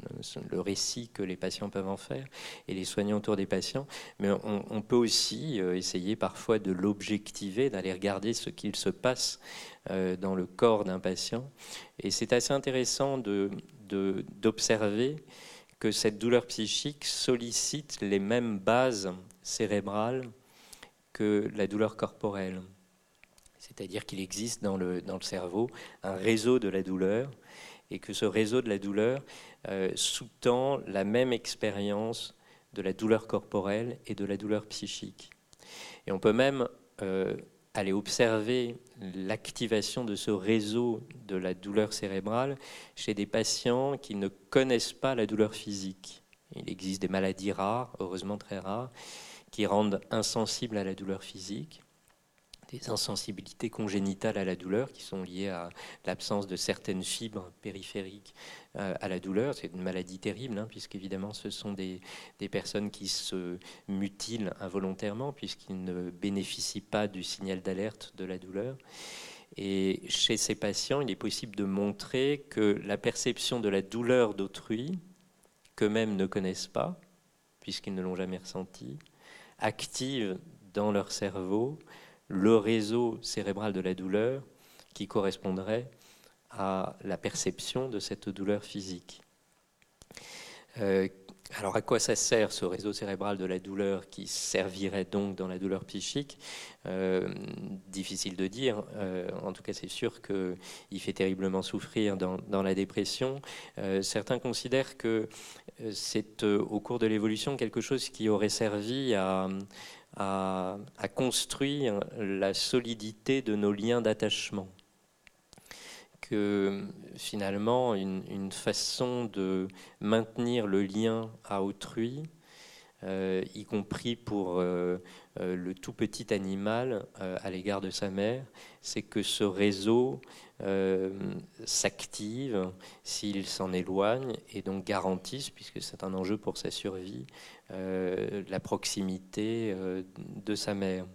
le récit que les patients peuvent en faire et les soignants autour des patients. Mais on, peut aussi euh, essayer parfois de l'objectiver, d'aller regarder ce qu'il se passe euh, dans le corps d'un patient. Et c'est assez intéressant d'observer. De, que cette douleur psychique sollicite les mêmes bases cérébrales que la douleur corporelle. C'est-à-dire qu'il existe dans le, dans le cerveau un réseau de la douleur et que ce réseau de la douleur euh, sous-tend la même expérience de la douleur corporelle et de la douleur psychique. Et on peut même euh, aller observer l'activation de ce réseau de la douleur cérébrale chez des patients qui ne connaissent pas la douleur physique. Il existe des maladies rares, heureusement très rares, qui rendent insensibles à la douleur physique des insensibilités congénitales à la douleur qui sont liées à l'absence de certaines fibres périphériques euh, à la douleur. C'est une maladie terrible, hein, puisqu'évidemment, ce sont des, des, personnes qui se mutilent involontairement, puisqu'ils ne bénéficient pas du signal d'alerte de la douleur. Et chez ces patients, il est possible de montrer que la perception de la douleur d'autrui, qu'eux-mêmes ne connaissent pas, puisqu'ils ne l'ont jamais ressentie, active dans leur cerveau le réseau cérébral de la douleur qui correspondrait à la perception de cette douleur physique. Euh, alors à quoi ça sert ce réseau cérébral de la douleur qui servirait donc dans la douleur psychique? Euh, Difficile de dire. Euh, en tout cas, c'est sûr qu'il fait terriblement souffrir dans, la dépression. certains considèrent que c'est au cours de l'évolution quelque chose qui aurait servi à, à construire la solidité de nos liens d'attachement. Que finalement une, façon de maintenir le lien à autrui, euh, y compris pour euh, euh, le tout petit animal à l'égard de sa mère, c'est que ce réseau s'active s'il s'en éloigne et donc garantisse, puisque c'est un enjeu pour sa survie, la proximité de sa mère.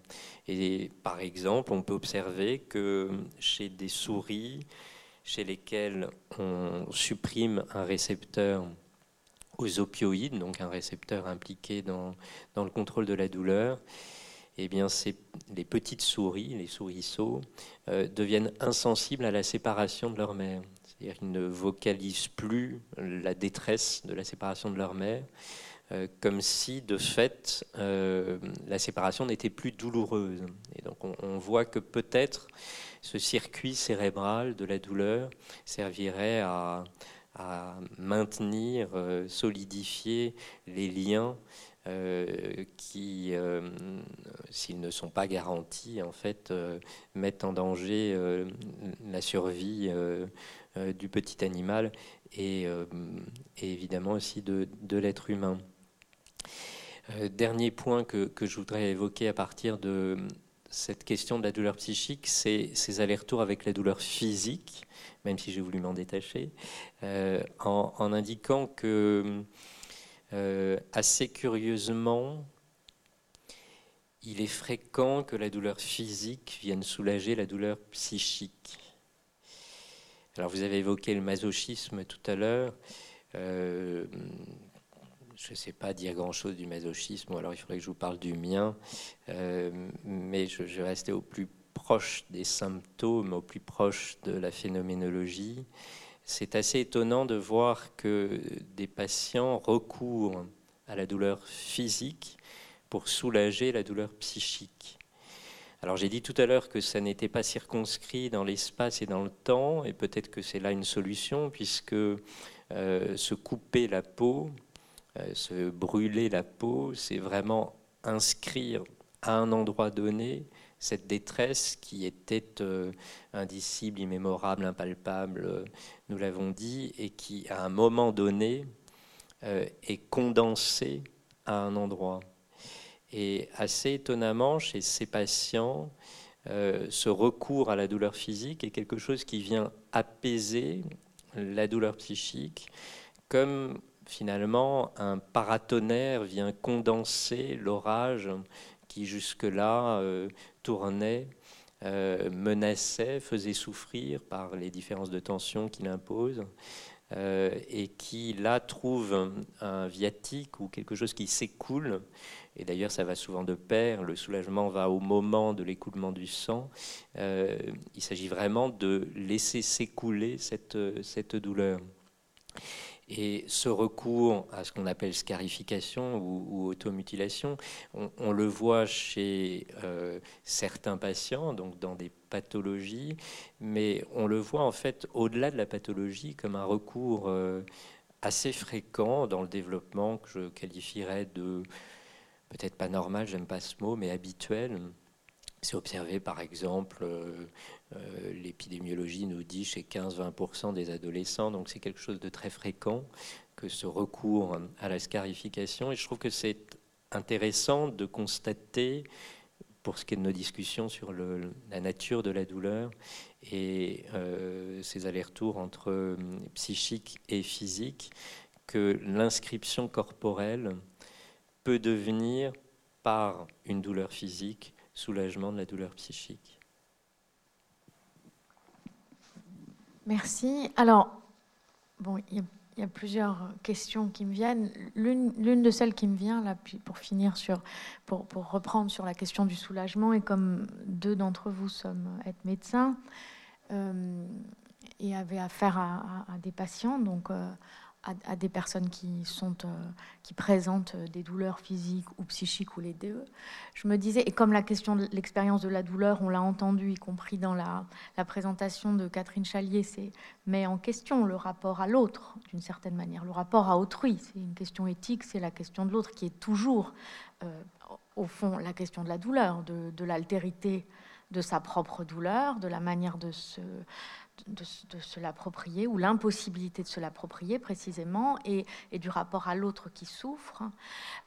Et par exemple, on peut observer que chez des souris, chez lesquels on supprime un récepteur aux opioïdes, donc un récepteur impliqué dans, le contrôle de la douleur, eh bien, les petites souris, les sourisseaux, euh, deviennent insensibles à la séparation de leur mère. C'est-à-dire qu'ils ne vocalisent plus la détresse de la séparation de leur mère, euh, comme si, de fait, euh, la séparation n'était plus douloureuse. Et donc, on, voit que peut-être ce circuit cérébral de la douleur servirait à, maintenir, euh, solidifier les liens euh, qui, euh, s'ils ne sont pas garantis, en fait, mettent en danger la survie du petit animal et, évidemment aussi de, l'être humain. Dernier point que, je voudrais évoquer à partir de, cette question de la douleur psychique, c'est ces allers-retours avec la douleur physique, même si j'ai voulu m'en détacher, euh, en, indiquant que, euh, assez curieusement, il est fréquent que la douleur physique vienne soulager la douleur psychique. Alors vous avez évoqué le masochisme tout à l'heure. Euh, je ne sais pas dire grand-chose du masochisme, ou alors il faudrait que je vous parle du mien, euh, mais je, vais rester au plus proche des symptômes, au plus proche de la phénoménologie. C'est assez étonnant de voir que des patients recourent à la douleur physique pour soulager la douleur psychique. Alors j'ai dit tout à l'heure que ça n'était pas circonscrit dans l'espace et dans le temps, et peut-être que c'est là une solution, puisque euh, se couper la peau, se brûler la peau, c'est vraiment inscrire à un endroit donné cette détresse qui était euh, indicible, immémorable, impalpable, euh, nous l'avons dit, et qui, à un moment donné, est condensée à un endroit. Et assez étonnamment, chez ces patients, ce recours à la douleur physique est quelque chose qui vient apaiser la douleur psychique, comme finalement, un paratonnerre vient condenser l'orage qui jusque-là euh, tournait, euh, menaçait, faisait souffrir par les différences de tension qu'il impose, euh, et qui là trouve un, viatique ou quelque chose qui s'écoule. Et d'ailleurs, ça va souvent de pair. Le soulagement va au moment de l'écoulement du sang. il s'agit vraiment de laisser s'écouler cette, cette douleur. Et ce recours à ce qu'on appelle scarification ou, automutilation, on, le voit chez euh, certains patients, donc dans des pathologies, mais on le voit en fait au-delà de la pathologie comme un recours euh, assez fréquent dans le développement que je qualifierais de peut-être pas normal, j'aime pas ce mot, mais habituel. C'est observé par exemple, euh, euh, l'épidémiologie nous dit chez 15-20% des adolescents, donc c'est quelque chose de très fréquent que ce recours à la scarification. Et je trouve que c'est intéressant de constater, pour ce qui est de nos discussions sur la nature de la douleur et euh, ces allers-retours entre psychique et physique, que l'inscription corporelle peut devenir par une douleur physique soulagement de la douleur psychique. Merci. Alors, bon, il y a plusieurs questions qui me viennent. L'une de celles qui me vient, là, pour finir sur, pour, reprendre sur la question du soulagement, et comme deux d'entre vous sommes être médecins euh, et avez affaire à, des patients, donc euh, à, des personnes qui, euh, présentent des douleurs physiques ou psychiques ou les deux. Je me disais, et comme la question de l'expérience de la douleur, on l'a entendu, y compris dans la, présentation de Catherine Chalier, c'est met en question le rapport à l'autre, d'une certaine manière, le rapport à autrui. C'est une question éthique, c'est la question de l'autre qui est toujours, euh, au fond, la question de la douleur, de, de l'altérité de sa propre douleur, de la manière de se de, se l'approprier ou l'impossibilité de se l'approprier précisément et, du rapport à l'autre qui souffre.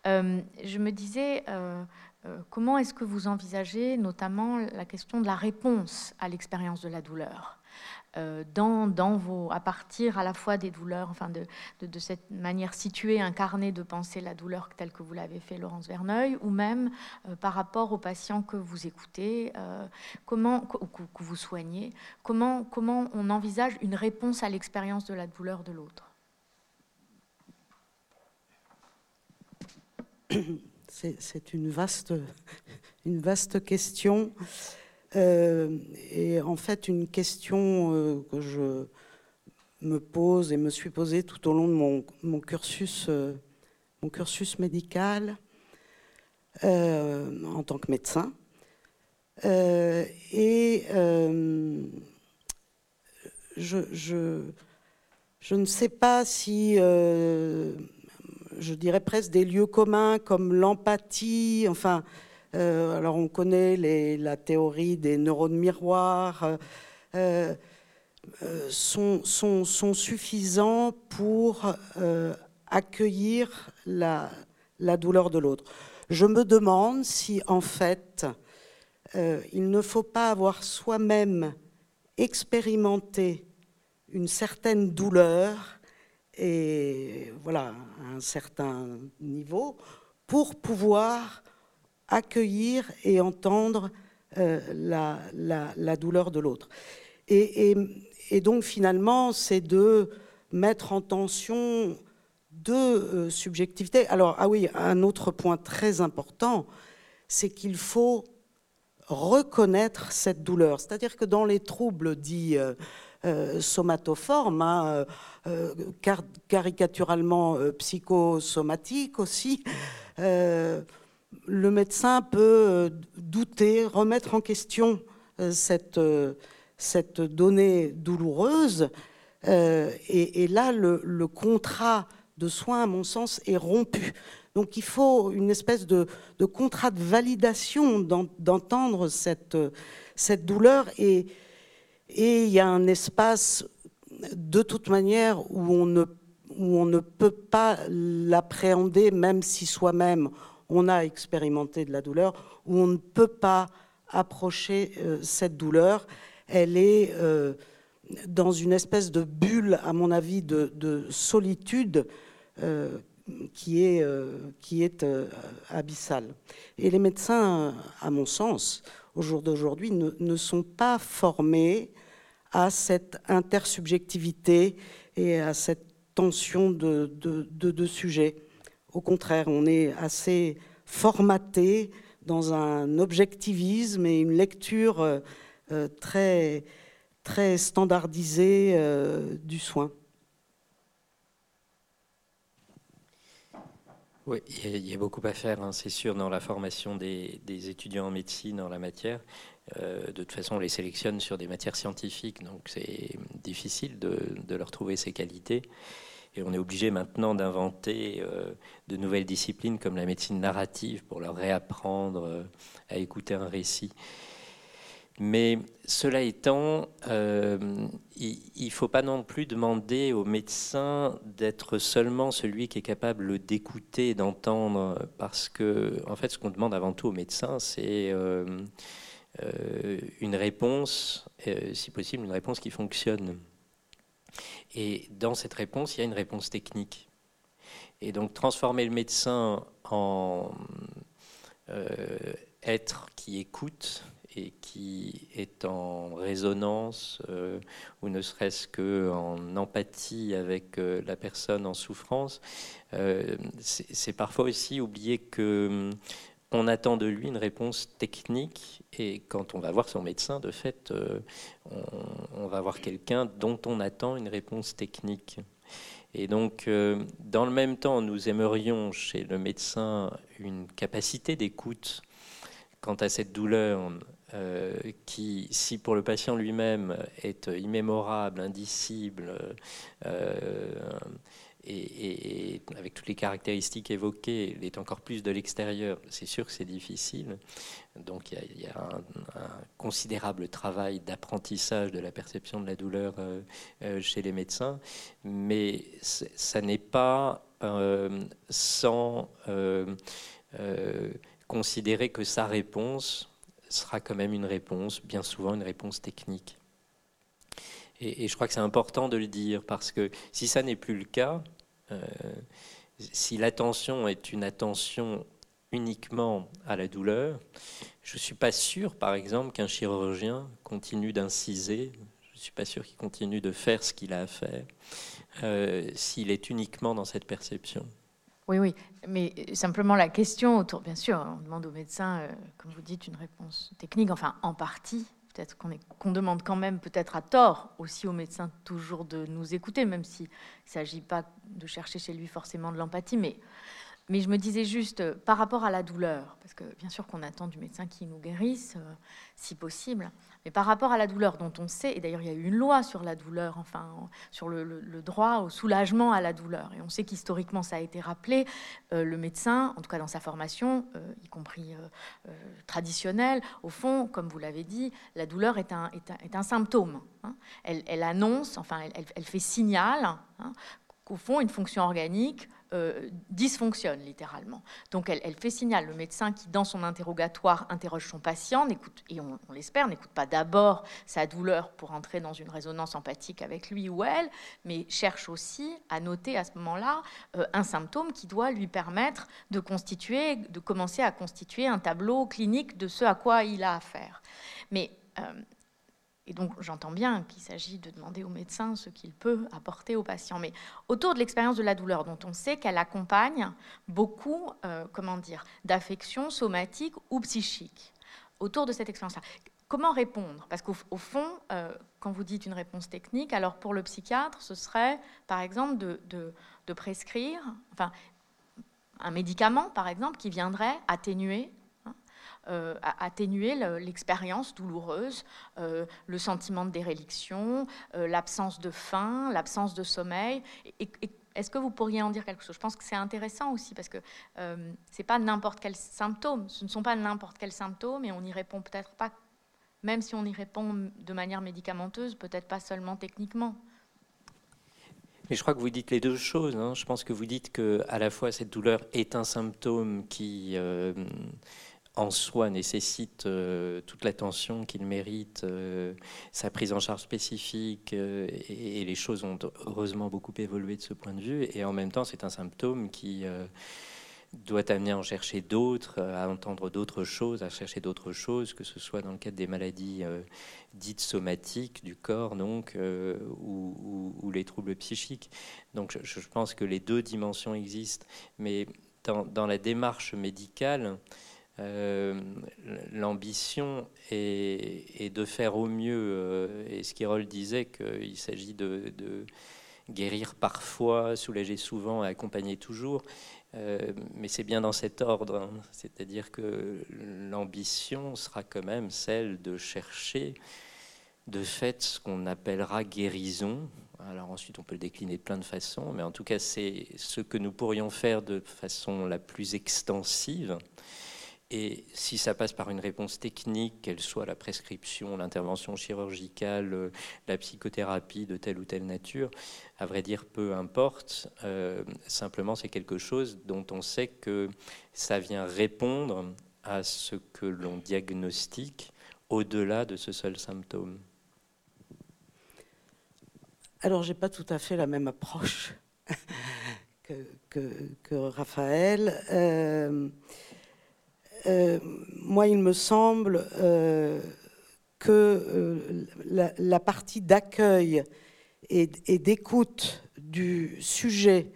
Euh, je me disais, euh, euh, comment est-ce que vous envisagez notamment la question de la réponse à l'expérience de la douleur? Vos, à partir à la fois des douleurs, enfin de, de, cette manière située, incarnée de penser la douleur telle que vous l'avez fait, Laurence Verneuil, ou même euh, par rapport aux patients que vous écoutez, euh, comment, que, que, vous soignez, comment, comment on envisage une réponse à l'expérience de la douleur de l'autre? C'est une vaste, une vaste question. Euh, et en fait, une question euh, que je me pose et me suis posée tout au long de mon, cursus, euh, mon cursus médical en tant que médecin. et je, je, ne sais pas si, je dirais presque des lieux communs comme l'empathie, enfin, euh, alors on connaît la théorie des neurones miroirs, euh, euh, sont, suffisants pour accueillir la, douleur de l'autre. Je me demande si en fait il ne faut pas avoir soi-même expérimenté une certaine douleur et voilà un certain niveau pour pouvoir accueillir et entendre euh, la, douleur de l'autre. Et, donc finalement, c'est de mettre en tension deux euh, subjectivités. Alors, ah oui, un autre point très important, c'est qu'il faut reconnaître cette douleur. C'est-à-dire que dans les troubles dits euh, somatoformes, hein, caricaturalement psychosomatiques aussi, le médecin peut euh, douter, remettre en question euh, cette, euh, cette donnée douloureuse. Et, là, le, contrat de soins, à mon sens, est rompu. Donc il faut une espèce de, contrat de validation d'entendre cette, cette douleur. Et, et il y a un espace, de toute manière, où on ne, où on ne peut pas l'appréhender, même si soi-même on a expérimenté de la douleur, où on ne peut pas approcher euh, cette douleur. Elle est euh, dans une espèce de bulle, à mon avis, de, solitude euh, qui est, qui est abyssale. Et les médecins, à mon sens, au jour d'aujourd'hui, ne, sont pas formés à cette intersubjectivité et à cette tension de, de, de sujets. Au contraire, on est assez formaté dans un objectivisme et une lecture euh, euh, très, très standardisée euh, du soin. Oui, il y, a beaucoup à faire, hein, c'est sûr, dans la formation des, étudiants en médecine en la matière. de toute façon, on les sélectionne sur des matières scientifiques, donc c'est difficile de, de, leur trouver ces qualités. Et on est obligé maintenant d'inventer euh, de nouvelles disciplines comme la médecine narrative pour leur réapprendre euh, à écouter un récit. Mais cela étant, euh, il ne faut pas non plus demander au médecin d'être seulement celui qui est capable d'écouter d'entendre, parce que, en fait, ce qu'on demande avant tout au médecin, c'est une réponse, si possible, une réponse qui fonctionne. Et dans cette réponse, il y a une réponse technique. Et donc transformer le médecin en euh, être qui écoute et qui est en résonance ou ne serait-ce qu'en empathie avec la personne en souffrance, c'est parfois aussi oublier que on attend de lui une réponse technique et quand on va voir son médecin, de fait, euh, on, va voir quelqu'un dont on attend une réponse technique. Et donc, euh, dans le même temps, nous aimerions chez le médecin une capacité d'écoute quant à cette douleur euh, qui, si pour le patient lui-même est immémorable, indicible, et, avec toutes les caractéristiques évoquées, il est encore plus de l'extérieur. C'est sûr que c'est difficile. Donc il y a, un, considérable travail d'apprentissage de la perception de la douleur euh, euh, chez les médecins, mais ça n'est pas euh, sans considérer que sa réponse sera quand même une réponse, bien souvent une réponse technique. Et, je crois que c'est important de le dire parce que si ça n'est plus le cas, si l'attention est une attention uniquement à la douleur, je ne suis pas sûr, par exemple, qu'un chirurgien continue d'inciser, je ne suis pas sûr qu'il continue de faire ce qu'il a à faire, euh, s'il est uniquement dans cette perception. Oui, oui, mais simplement la question autour, bien sûr, on demande au médecin, euh, comme vous dites, une réponse technique, enfin en partie, peut-être qu'on demande quand même, peut-être à tort aussi au médecin toujours de nous écouter, même s'il ne s'agit pas de chercher chez lui forcément de l'empathie, mais mais je me disais juste, euh, par rapport à la douleur, parce que bien sûr qu'on attend du médecin qui nous guérisse, euh, si possible, mais par rapport à la douleur dont on sait, et d'ailleurs il y a eu une loi sur la douleur, enfin sur le, droit au soulagement à la douleur, et on sait qu'historiquement ça a été rappelé, euh, le médecin, en tout cas dans sa formation, y compris traditionnelle, au fond, comme vous l'avez dit, la douleur est un, symptôme. Hein. Elle, annonce, enfin elle, elle fait signal hein, qu'au fond, une fonction organique euh, dysfonctionne littéralement. Donc elle, fait signal. Le médecin qui, dans son interrogatoire, interroge son patient, n'écoute, et on, l'espère, n'écoute pas d'abord sa douleur pour entrer dans une résonance empathique avec lui ou elle, mais cherche aussi à noter à ce moment-là euh, un symptôme qui doit lui permettre de constituer, de commencer à constituer un tableau clinique de ce à quoi il a affaire. Mais euh, et donc j'entends bien qu'il s'agit de demander au médecin ce qu'il peut apporter au patient. Mais autour de l'expérience de la douleur, dont on sait qu'elle accompagne beaucoup, euh, d'affections somatiques ou psychiques, autour de cette expérience-là. Comment répondre? Parce qu'au fond, euh, quand vous dites une réponse technique, alors pour le psychiatre, ce serait par exemple de, de prescrire enfin, un médicament, par exemple, qui viendrait atténuer euh, atténuer l'expérience douloureuse, euh, le sentiment de déréliction, euh, l'absence de faim, l'absence de sommeil. est-ce que vous pourriez en dire quelque chose? Je pense que c'est intéressant aussi parce que euh, c'est pas n'importe quel symptôme. Ce ne sont pas n'importe quels symptômes et on n'y répond peut-être pas, même si on y répond de manière médicamenteuse, peut-être pas seulement techniquement. Mais je crois que vous dites les deux choses. Hein. Je pense que vous dites que à la fois cette douleur est un symptôme qui en soi nécessite euh, toute l'attention qu'il mérite, euh, sa prise en charge spécifique, euh, et, les choses ont heureusement beaucoup évolué de ce point de vue, et en même temps c'est un symptôme qui doit amener à en chercher d'autres, à entendre d'autres choses, à chercher d'autres choses, que ce soit dans le cadre des maladies dites somatiques du corps, donc, ou, les troubles psychiques. Donc je, pense que les deux dimensions existent, mais dans, dans la démarche médicale, euh, l'ambition est, de faire au mieux. Euh, et Skirol disait qu'il s'agit de, guérir parfois, soulager souvent accompagner toujours. Euh, mais c'est bien dans cet ordre. Hein. C'est-à-dire que l'ambition sera quand même celle de chercher de fait ce qu'on appellera guérison. Alors ensuite, on peut le décliner de plein de façons, mais en tout cas, c'est ce que nous pourrions faire de façon la plus extensive. Et si ça passe par une réponse technique, qu'elle soit la prescription, l'intervention chirurgicale, euh, la psychothérapie de telle ou telle nature, à vrai dire, peu importe. Euh, simplement, c'est quelque chose dont on sait que ça vient répondre à ce que l'on diagnostique au-delà de ce seul symptôme. Alors, j'ai pas tout à fait la même approche que, que, Raphaël. Euh, moi, il me semble que la, partie d'accueil et d'écoute du sujet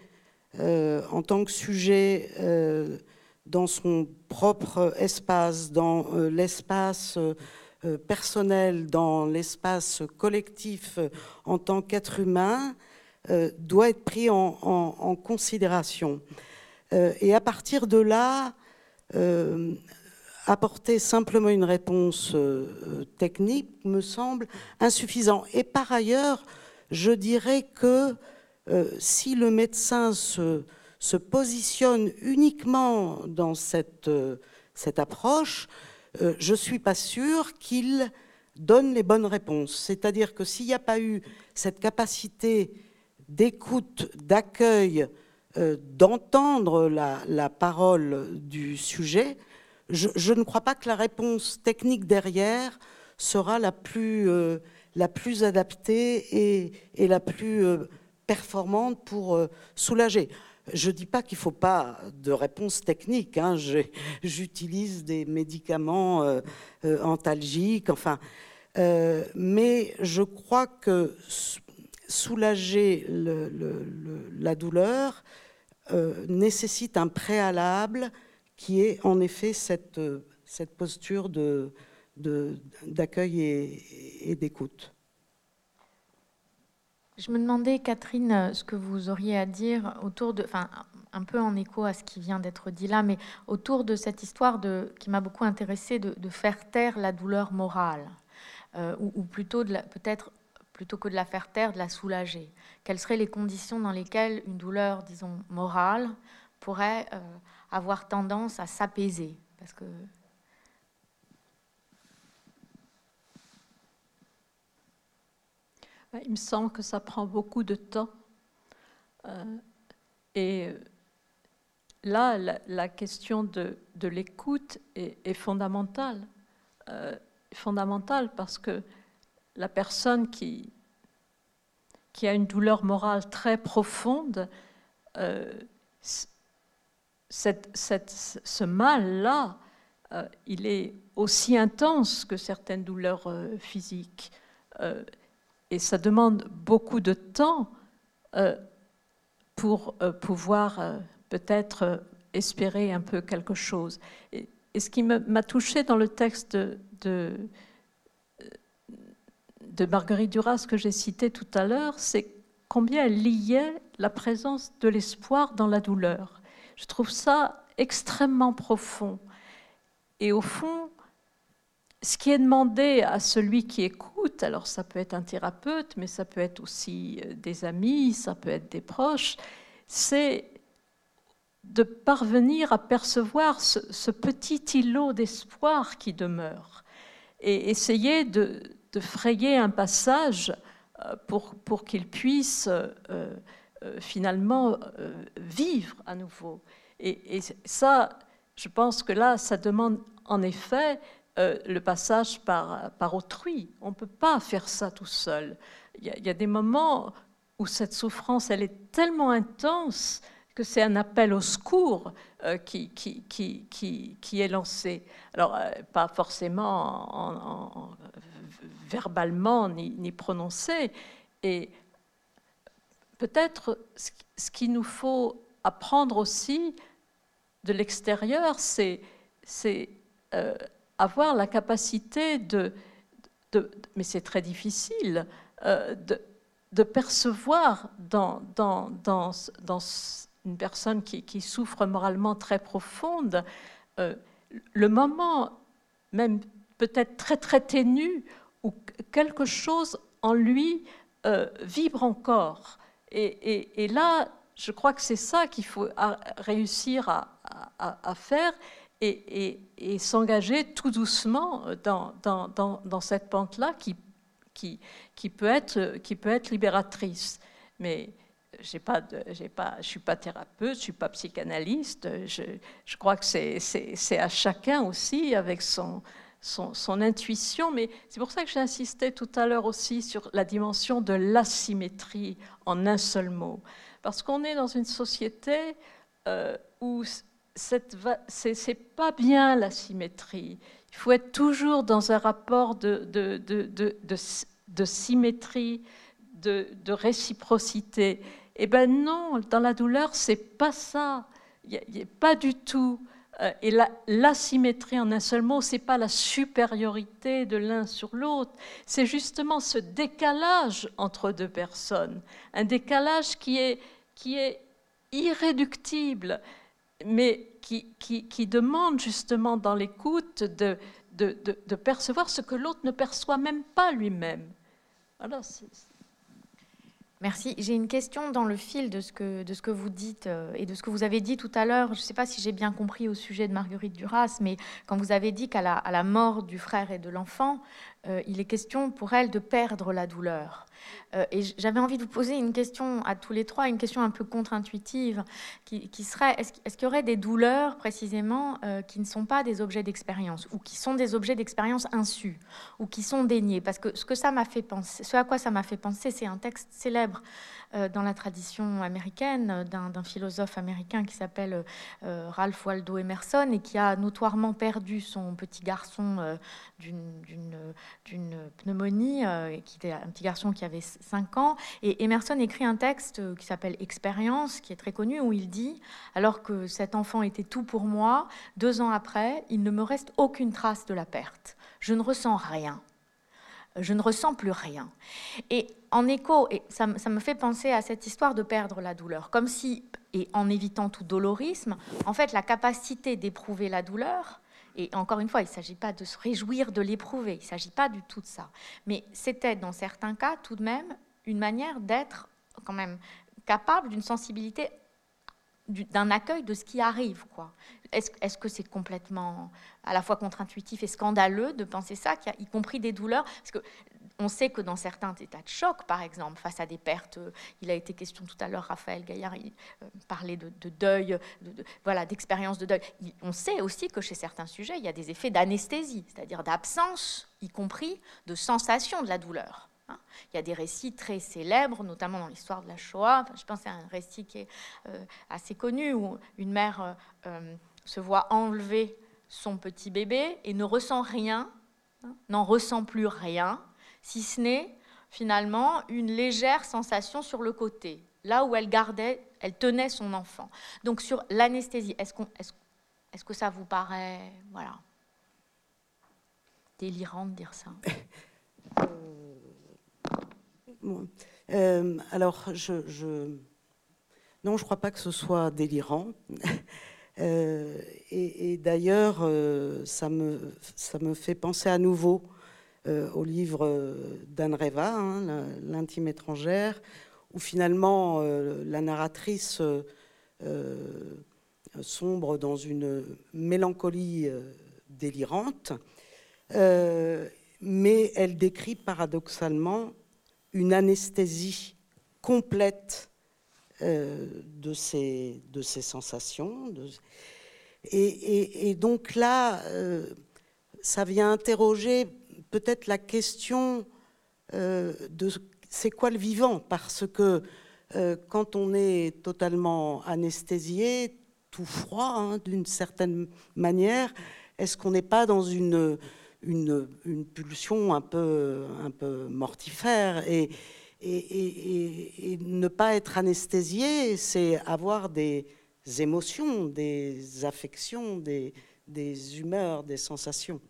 en tant que sujet dans son propre espace, dans euh, l'espace euh, euh, personnel, dans l'espace collectif en tant qu'être humain, doit être pris en, considération. et à partir de là, apporter simplement une réponse technique me semble insuffisant. Et par ailleurs, je dirais que si le médecin se positionne uniquement dans cette, euh, cette approche, euh, je ne suis pas sûre qu'il donne les bonnes réponses. C'est-à-dire que s'il n'y a pas eu cette capacité d'écoute, d'accueil, euh, d'entendre la, parole du sujet, je, ne crois pas que la réponse technique derrière sera la plus, plus adaptée et, la plus performante pour soulager. Je ne dis pas qu'il ne faut pas de réponse technique. Hein. J'utilise des médicaments euh, euh, antalgiques, enfin. Euh, mais je crois que soulager la douleur nécessite un préalable qui est en effet cette, cette posture d'accueil de, et, et d'écoute. Je me demandais, Catherine, ce que vous auriez à dire autour de, enfin, un peu en écho à ce qui vient d'être dit là, mais autour de cette histoire de, qui m'a beaucoup intéressée de, faire taire la douleur morale, euh, ou, plutôt peut-être plutôt que de la faire taire, de la soulager. Quelles seraient les conditions dans lesquelles une douleur, disons, morale, pourrait euh, avoir tendance à s'apaiser? Parce que Il me semble que ça prend beaucoup de temps. Euh, et là, la, question de, l'écoute est, fondamentale. Euh, fondamentale parce que la personne qui, qui a une douleur morale très profonde, euh, cette, ce mal-là, il est aussi intense que certaines douleurs physiques et ça demande beaucoup de temps euh, pour euh, pouvoir euh, peut-être espérer un peu quelque chose. Et, ce qui m'a touché dans le texte de, Marguerite Duras que j'ai cité tout à l'heure, c'est combien elle liait la présence de l'espoir dans la douleur. Je trouve ça extrêmement profond. Et au fond, ce qui est demandé à celui qui écoute, alors ça peut être un thérapeute, mais ça peut être aussi euh, des amis, ça peut être des proches, c'est de parvenir à percevoir ce, petit îlot d'espoir qui demeure et essayer de, frayer un passage euh, pour, pour qu'il puisse euh, finalement vivre à nouveau. Et, ça, je pense que là, ça demande en effet euh, le passage par, par autrui. On ne peut pas faire ça tout seul. Il y, a, des moments où cette souffrance, elle est tellement intense que c'est un appel au secours euh, qui, qui, qui, qui, est lancé. Alors, euh, pas forcément en, verbalement ni, ni, prononcé. Et peut-être ce qu'il nous faut apprendre aussi de l'extérieur, c'est avoir la capacité de, mais c'est très difficile, euh, de, percevoir dans, dans, dans, dans, une personne qui, qui, souffre moralement très profonde, euh, le moment même peut-être très très ténu où quelque chose en lui euh, vibre encore. Et, là, je crois que c'est ça qu'il faut réussir à, faire et, s'engager tout doucement dans, cette pente-là qui, peut être, libératrice. Mais je ne suis pas thérapeute, je ne suis pas psychanalyste. Je crois que c'est à chacun aussi avec son, son, intuition. Mais c'est pour ça que j'ai insisté tout à l'heure aussi sur la dimension de l'asymétrie en un seul mot. Parce qu'on est dans une société euh, où c'est pas bien la symétrie. Il faut être toujours dans un rapport de, symétrie, de, réciprocité. Eh ben non, dans la douleur, c'est pas ça. Il n'y a, pas du tout. Euh, et l'asymétrie en un seul mot, c'est pas la supériorité de l'un sur l'autre, c'est justement ce décalage entre deux personnes, un décalage qui est, qui est irréductible, mais qui, qui, demande justement dans l'écoute de, de, de, percevoir ce que l'autre ne perçoit même pas lui-même. Voilà, Merci. J'ai une question dans le fil de ce que, de ce que vous dites euh, et de ce que vous avez dit tout à l'heure. Je ne sais pas si j'ai bien compris au sujet de Marguerite Duras, mais quand vous avez dit qu'à la, mort du frère et de l'enfant, euh, il est question pour elle de perdre la douleur. Euh, et j'avais envie de vous poser une question à tous les trois, une question un peu contre-intuitive, qui, serait est-ce, qu'il y aurait des douleurs précisément euh, qui ne sont pas des objets d'expérience, ou qui sont des objets d'expérience insus, ou qui sont déniés? Parce que ce ce à quoi ça m'a fait penser, c'est un texte célèbre dans la tradition américaine d'un philosophe américain qui s'appelle euh, Ralph Waldo Emerson et qui a notoirement perdu son petit garçon euh, d'une pneumonie, qui était un petit garçon qui avait 5 ans. Et Emerson écrit un texte qui s'appelle Expérience, qui est très connu, où il dit, alors que cet enfant était tout pour moi, deux ans après, il ne me reste aucune trace de la perte. Je ne ressens rien je ne ressens plus rien. Et en écho, et ça, me fait penser à cette histoire de perdre la douleur, comme si, et en évitant tout dolorisme, en fait, la capacité d'éprouver la douleur, et encore une fois, il ne s'agit pas de se réjouir de l'éprouver, il ne s'agit pas du tout de ça, mais c'était dans certains cas tout de même une manière d'être quand même capable d'une sensibilité d'un accueil de ce qui arrive. quoi. Est-ce que c'est complètement à la fois contre-intuitif et scandaleux de penser ça, y a y compris des douleurs? Parce que on sait que dans certains états de choc, par exemple, face à des pertes, euh, il a été question tout à l'heure, Raphaël Gaillard il, euh, parlait de, deuil, de, voilà, d'expérience de deuil. on sait aussi que chez certains sujets, il y a des effets d'anesthésie, c'est-à-dire d'absence, y compris de sensation de la douleur. Hein. Il y a des récits très célèbres, notamment dans l'histoire de la Shoah. je pense à un récit qui est euh, assez connu où une mère euh, se voit enlever son petit bébé et ne ressent rien, hein, n'en ressent plus rien, si ce n'est finalement une légère sensation sur le côté, là où elle gardait, elle tenait son enfant. Donc sur l'anesthésie, est-ce, est est que ça vous paraît voilà, délirant de dire ça? Euh, alors, je, non, je ne crois pas que ce soit délirant. Euh, et, d'ailleurs, euh, ça, me, ça me fait penser à nouveau au livre d'Anne Reva, hein, L'intime étrangère, où finalement la narratrice sombre dans une mélancolie délirante, mais elle décrit paradoxalement une anesthésie complète euh, de, ces, sensations. et, donc là, euh, ça vient interroger peut-être la question euh, de c'est quoi le vivant, parce que quand on est totalement anesthésié, tout froid hein, d'une certaine manière, est-ce qu'on n'est pas dans une une, pulsion un peu, mortifère. Et, ne pas être anesthésié, c'est avoir des émotions, des affections, des, humeurs, des sensations.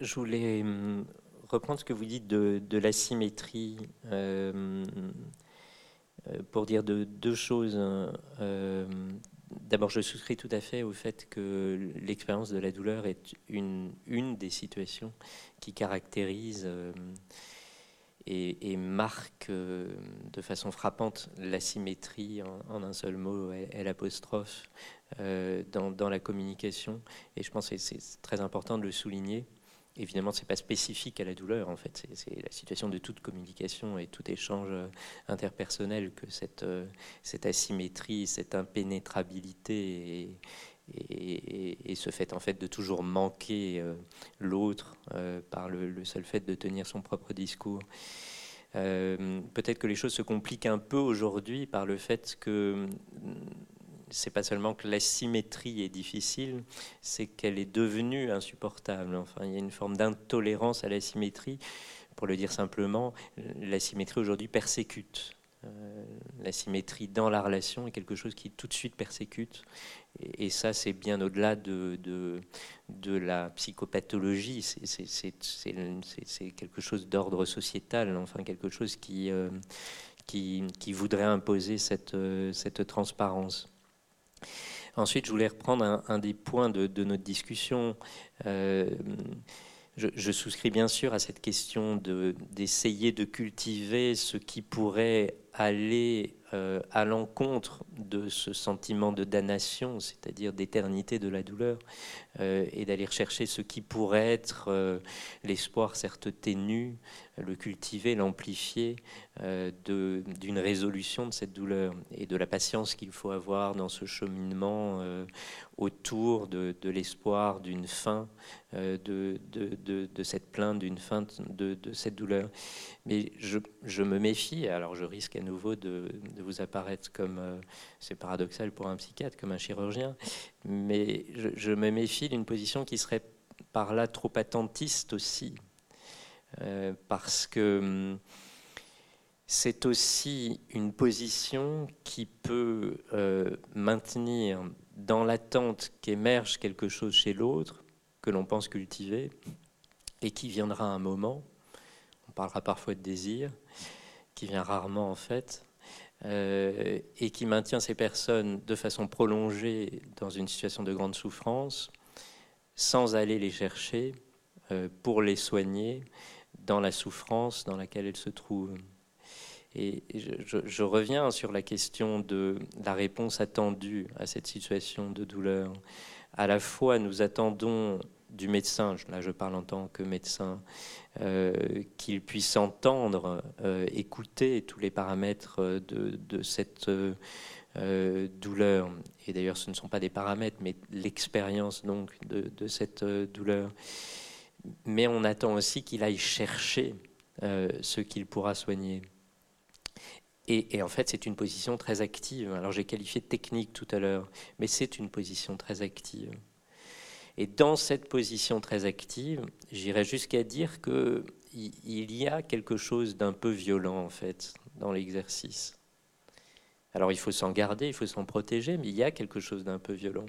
je voulais hum, reprendre ce que vous dites de, de l'asymétrie euh, euh, pour dire de, deux choses. Euh, D'abord, je souscris tout à fait au fait que l'expérience de la douleur est une, des situations qui caractérise euh, et, marque euh, de façon frappante l'asymétrie en, un seul mot, euh, dans, dans, la communication. Et je pense que c'est très important de le souligner évidemment, ce n'est pas spécifique à la douleur, en fait. C'est la situation de toute communication et tout échange euh, interpersonnel que cette, euh, cette asymétrie, cette impénétrabilité et, ce fait, en fait, de toujours manquer euh, l'autre par le, seul fait de tenir son propre discours. Peut-être que les choses se compliquent un peu aujourd'hui par le fait que c'est pas seulement que la symétrie est difficile, c'est qu'elle est devenue insupportable. Enfin, il y a une forme d'intolérance à la symétrie. Pour le dire simplement, la symétrie aujourd'hui persécute. Euh, la symétrie dans la relation est quelque chose qui tout de suite persécute. Et, ça, c'est bien au-delà de, de, la psychopathologie. C'est quelque chose d'ordre sociétal, enfin quelque chose qui, euh, qui, qui, voudrait imposer cette, euh, cette transparence. Ensuite, je voulais reprendre un, des points de, notre discussion. Euh, je, souscris bien sûr à cette question d'essayer de, cultiver ce qui pourrait aller euh, à l'encontre de ce sentiment de damnation, c'est-à-dire d'éternité de la douleur, et d'aller chercher ce qui pourrait être euh, l'espoir certes ténu, le cultiver, l'amplifier d'une résolution de cette douleur et de la patience qu'il faut avoir dans ce cheminement autour de, l'espoir d'une fin de, cette plainte, d'une fin de, cette douleur. Mais je, me méfie, alors je risque à nouveau de, vous apparaître comme, c'est paradoxal pour un psychiatre, comme un chirurgien, mais je, me méfie d'une position qui serait par là trop attentiste aussi, euh, parce que hum, c'est aussi une position qui peut euh, maintenir dans l'attente qu'émerge quelque chose chez l'autre, que l'on pense cultiver, et qui viendra un moment, on parlera parfois de désir, qui vient rarement en fait, euh, et qui maintient ces personnes de façon prolongée dans une situation de grande souffrance, sans aller les chercher euh, pour les soigner dans la souffrance dans laquelle elles se trouvent. Et je, reviens sur la question de la réponse attendue à cette situation de douleur. À la fois, nous attendons du médecin, là je parle en tant que médecin, qu'il puisse entendre, euh, écouter tous les paramètres de, cette euh, douleur. Et d'ailleurs, ce ne sont pas des paramètres, mais l'expérience donc de, cette douleur. Mais on attend aussi qu'il aille chercher ce qu'il pourra soigner. Et, et, en fait, c'est une position très active. Alors j'ai qualifié de technique tout à l'heure, mais c'est une position très active. Et dans cette position très active, j'irais jusqu'à dire qu'il y a quelque chose d'un peu violent, en fait, dans l'exercice. Alors il faut s'en garder, il faut s'en protéger, mais il y a quelque chose d'un peu violent.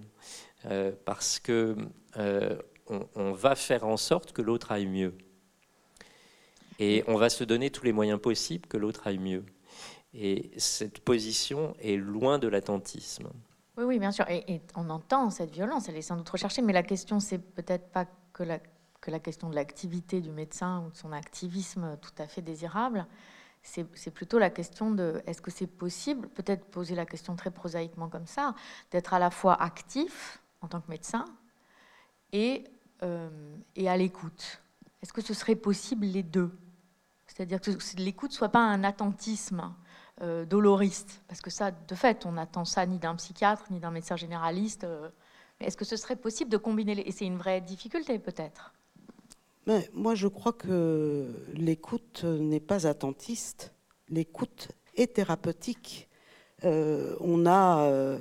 Euh, parce que euh, on, va faire en sorte que l'autre aille mieux. Et on va se donner tous les moyens possibles que l'autre aille mieux. Et cette position est loin de l'attentisme. Oui, oui, bien sûr. Et, on entend cette violence, elle est sans doute recherchée, mais la question, c'est peut-être pas que la, que la question de l'activité du médecin ou de son activisme tout à fait désirable. C'est plutôt la question de est-ce que c'est possible, peut-être poser la question très prosaïquement comme ça, d'être à la fois actif en tant que médecin et, euh, et à l'écoute. Est-ce que ce serait possible les deux? C'est-à-dire que l'écoute soit pas un attentisme euh, doloriste, parce que ça, de fait, on n'attend ça ni d'un psychiatre, ni d'un médecin généraliste. Euh. est-ce que ce serait possible de combiner les... Et c'est une vraie difficulté, peut-être? Mais moi, je crois que l'écoute n'est pas attentiste. L'écoute est thérapeutique. Euh, on a,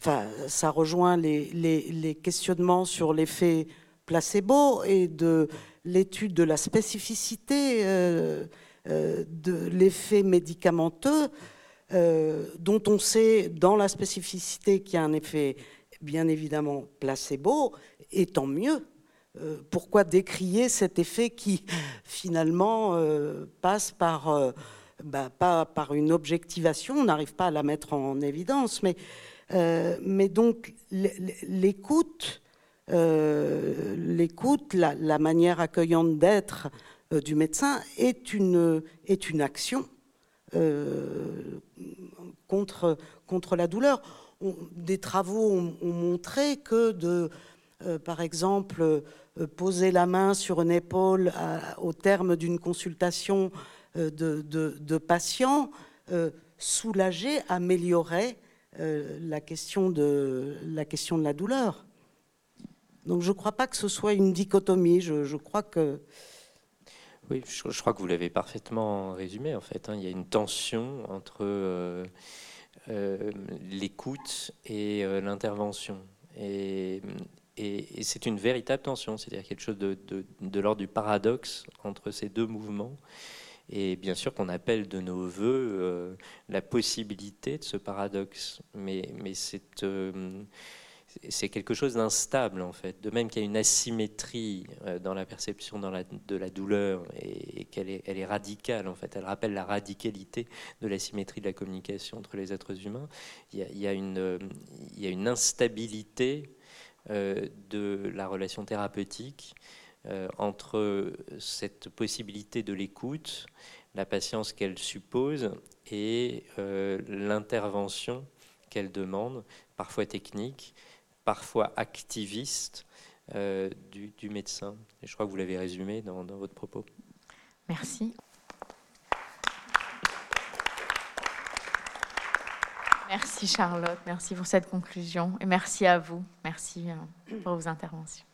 enfin, ça rejoint les, les questionnements sur l'effet placebo et de l'étude de la spécificité de l'effet médicamenteux, euh, dont on sait dans la spécificité qu'il y a un effet bien évidemment placebo, et tant mieux. Euh, pourquoi décrier cet effet qui finalement passe par, bah, pas par une objectivation, on n'arrive pas à la mettre en évidence, mais, donc l'écoute, l'écoute, la, manière accueillante d'être euh, du médecin est une, est une action euh, contre, contre la douleur. des travaux ont, montré que de, euh, par exemple, poser la main sur une épaule au terme d'une consultation de, de, patients, soulager, améliorer la, question de, la question de la douleur. Donc je ne crois pas que ce soit une dichotomie. Je crois que Oui, je, crois que vous l'avez parfaitement résumé en fait. Hein. Il y a une tension entre euh, euh, l'écoute et euh, l'intervention. Et, c'est une véritable tension, c'est-à-dire quelque chose de, l'ordre du paradoxe entre ces deux mouvements. Et bien sûr qu'on appelle de nos voeux la possibilité de ce paradoxe. Mais c'est c'est quelque chose d'instable en fait. De même qu'il y a une asymétrie euh, dans la perception de la douleur et, qu'elle est, elle est radicale en fait. Elle rappelle la radicalité de l'asymétrie de la communication entre les êtres humains. Il y a, une, il une, instabilité euh, de la relation thérapeutique euh, entre cette possibilité de l'écoute, la patience qu'elle suppose et l'intervention qu'elle demande, parfois technique, parfois activiste euh, du, médecin. Et je crois que vous l'avez résumé dans, votre propos. Merci. Merci Charlotte, merci pour cette conclusion et merci à vous, merci euh, pour vos interventions.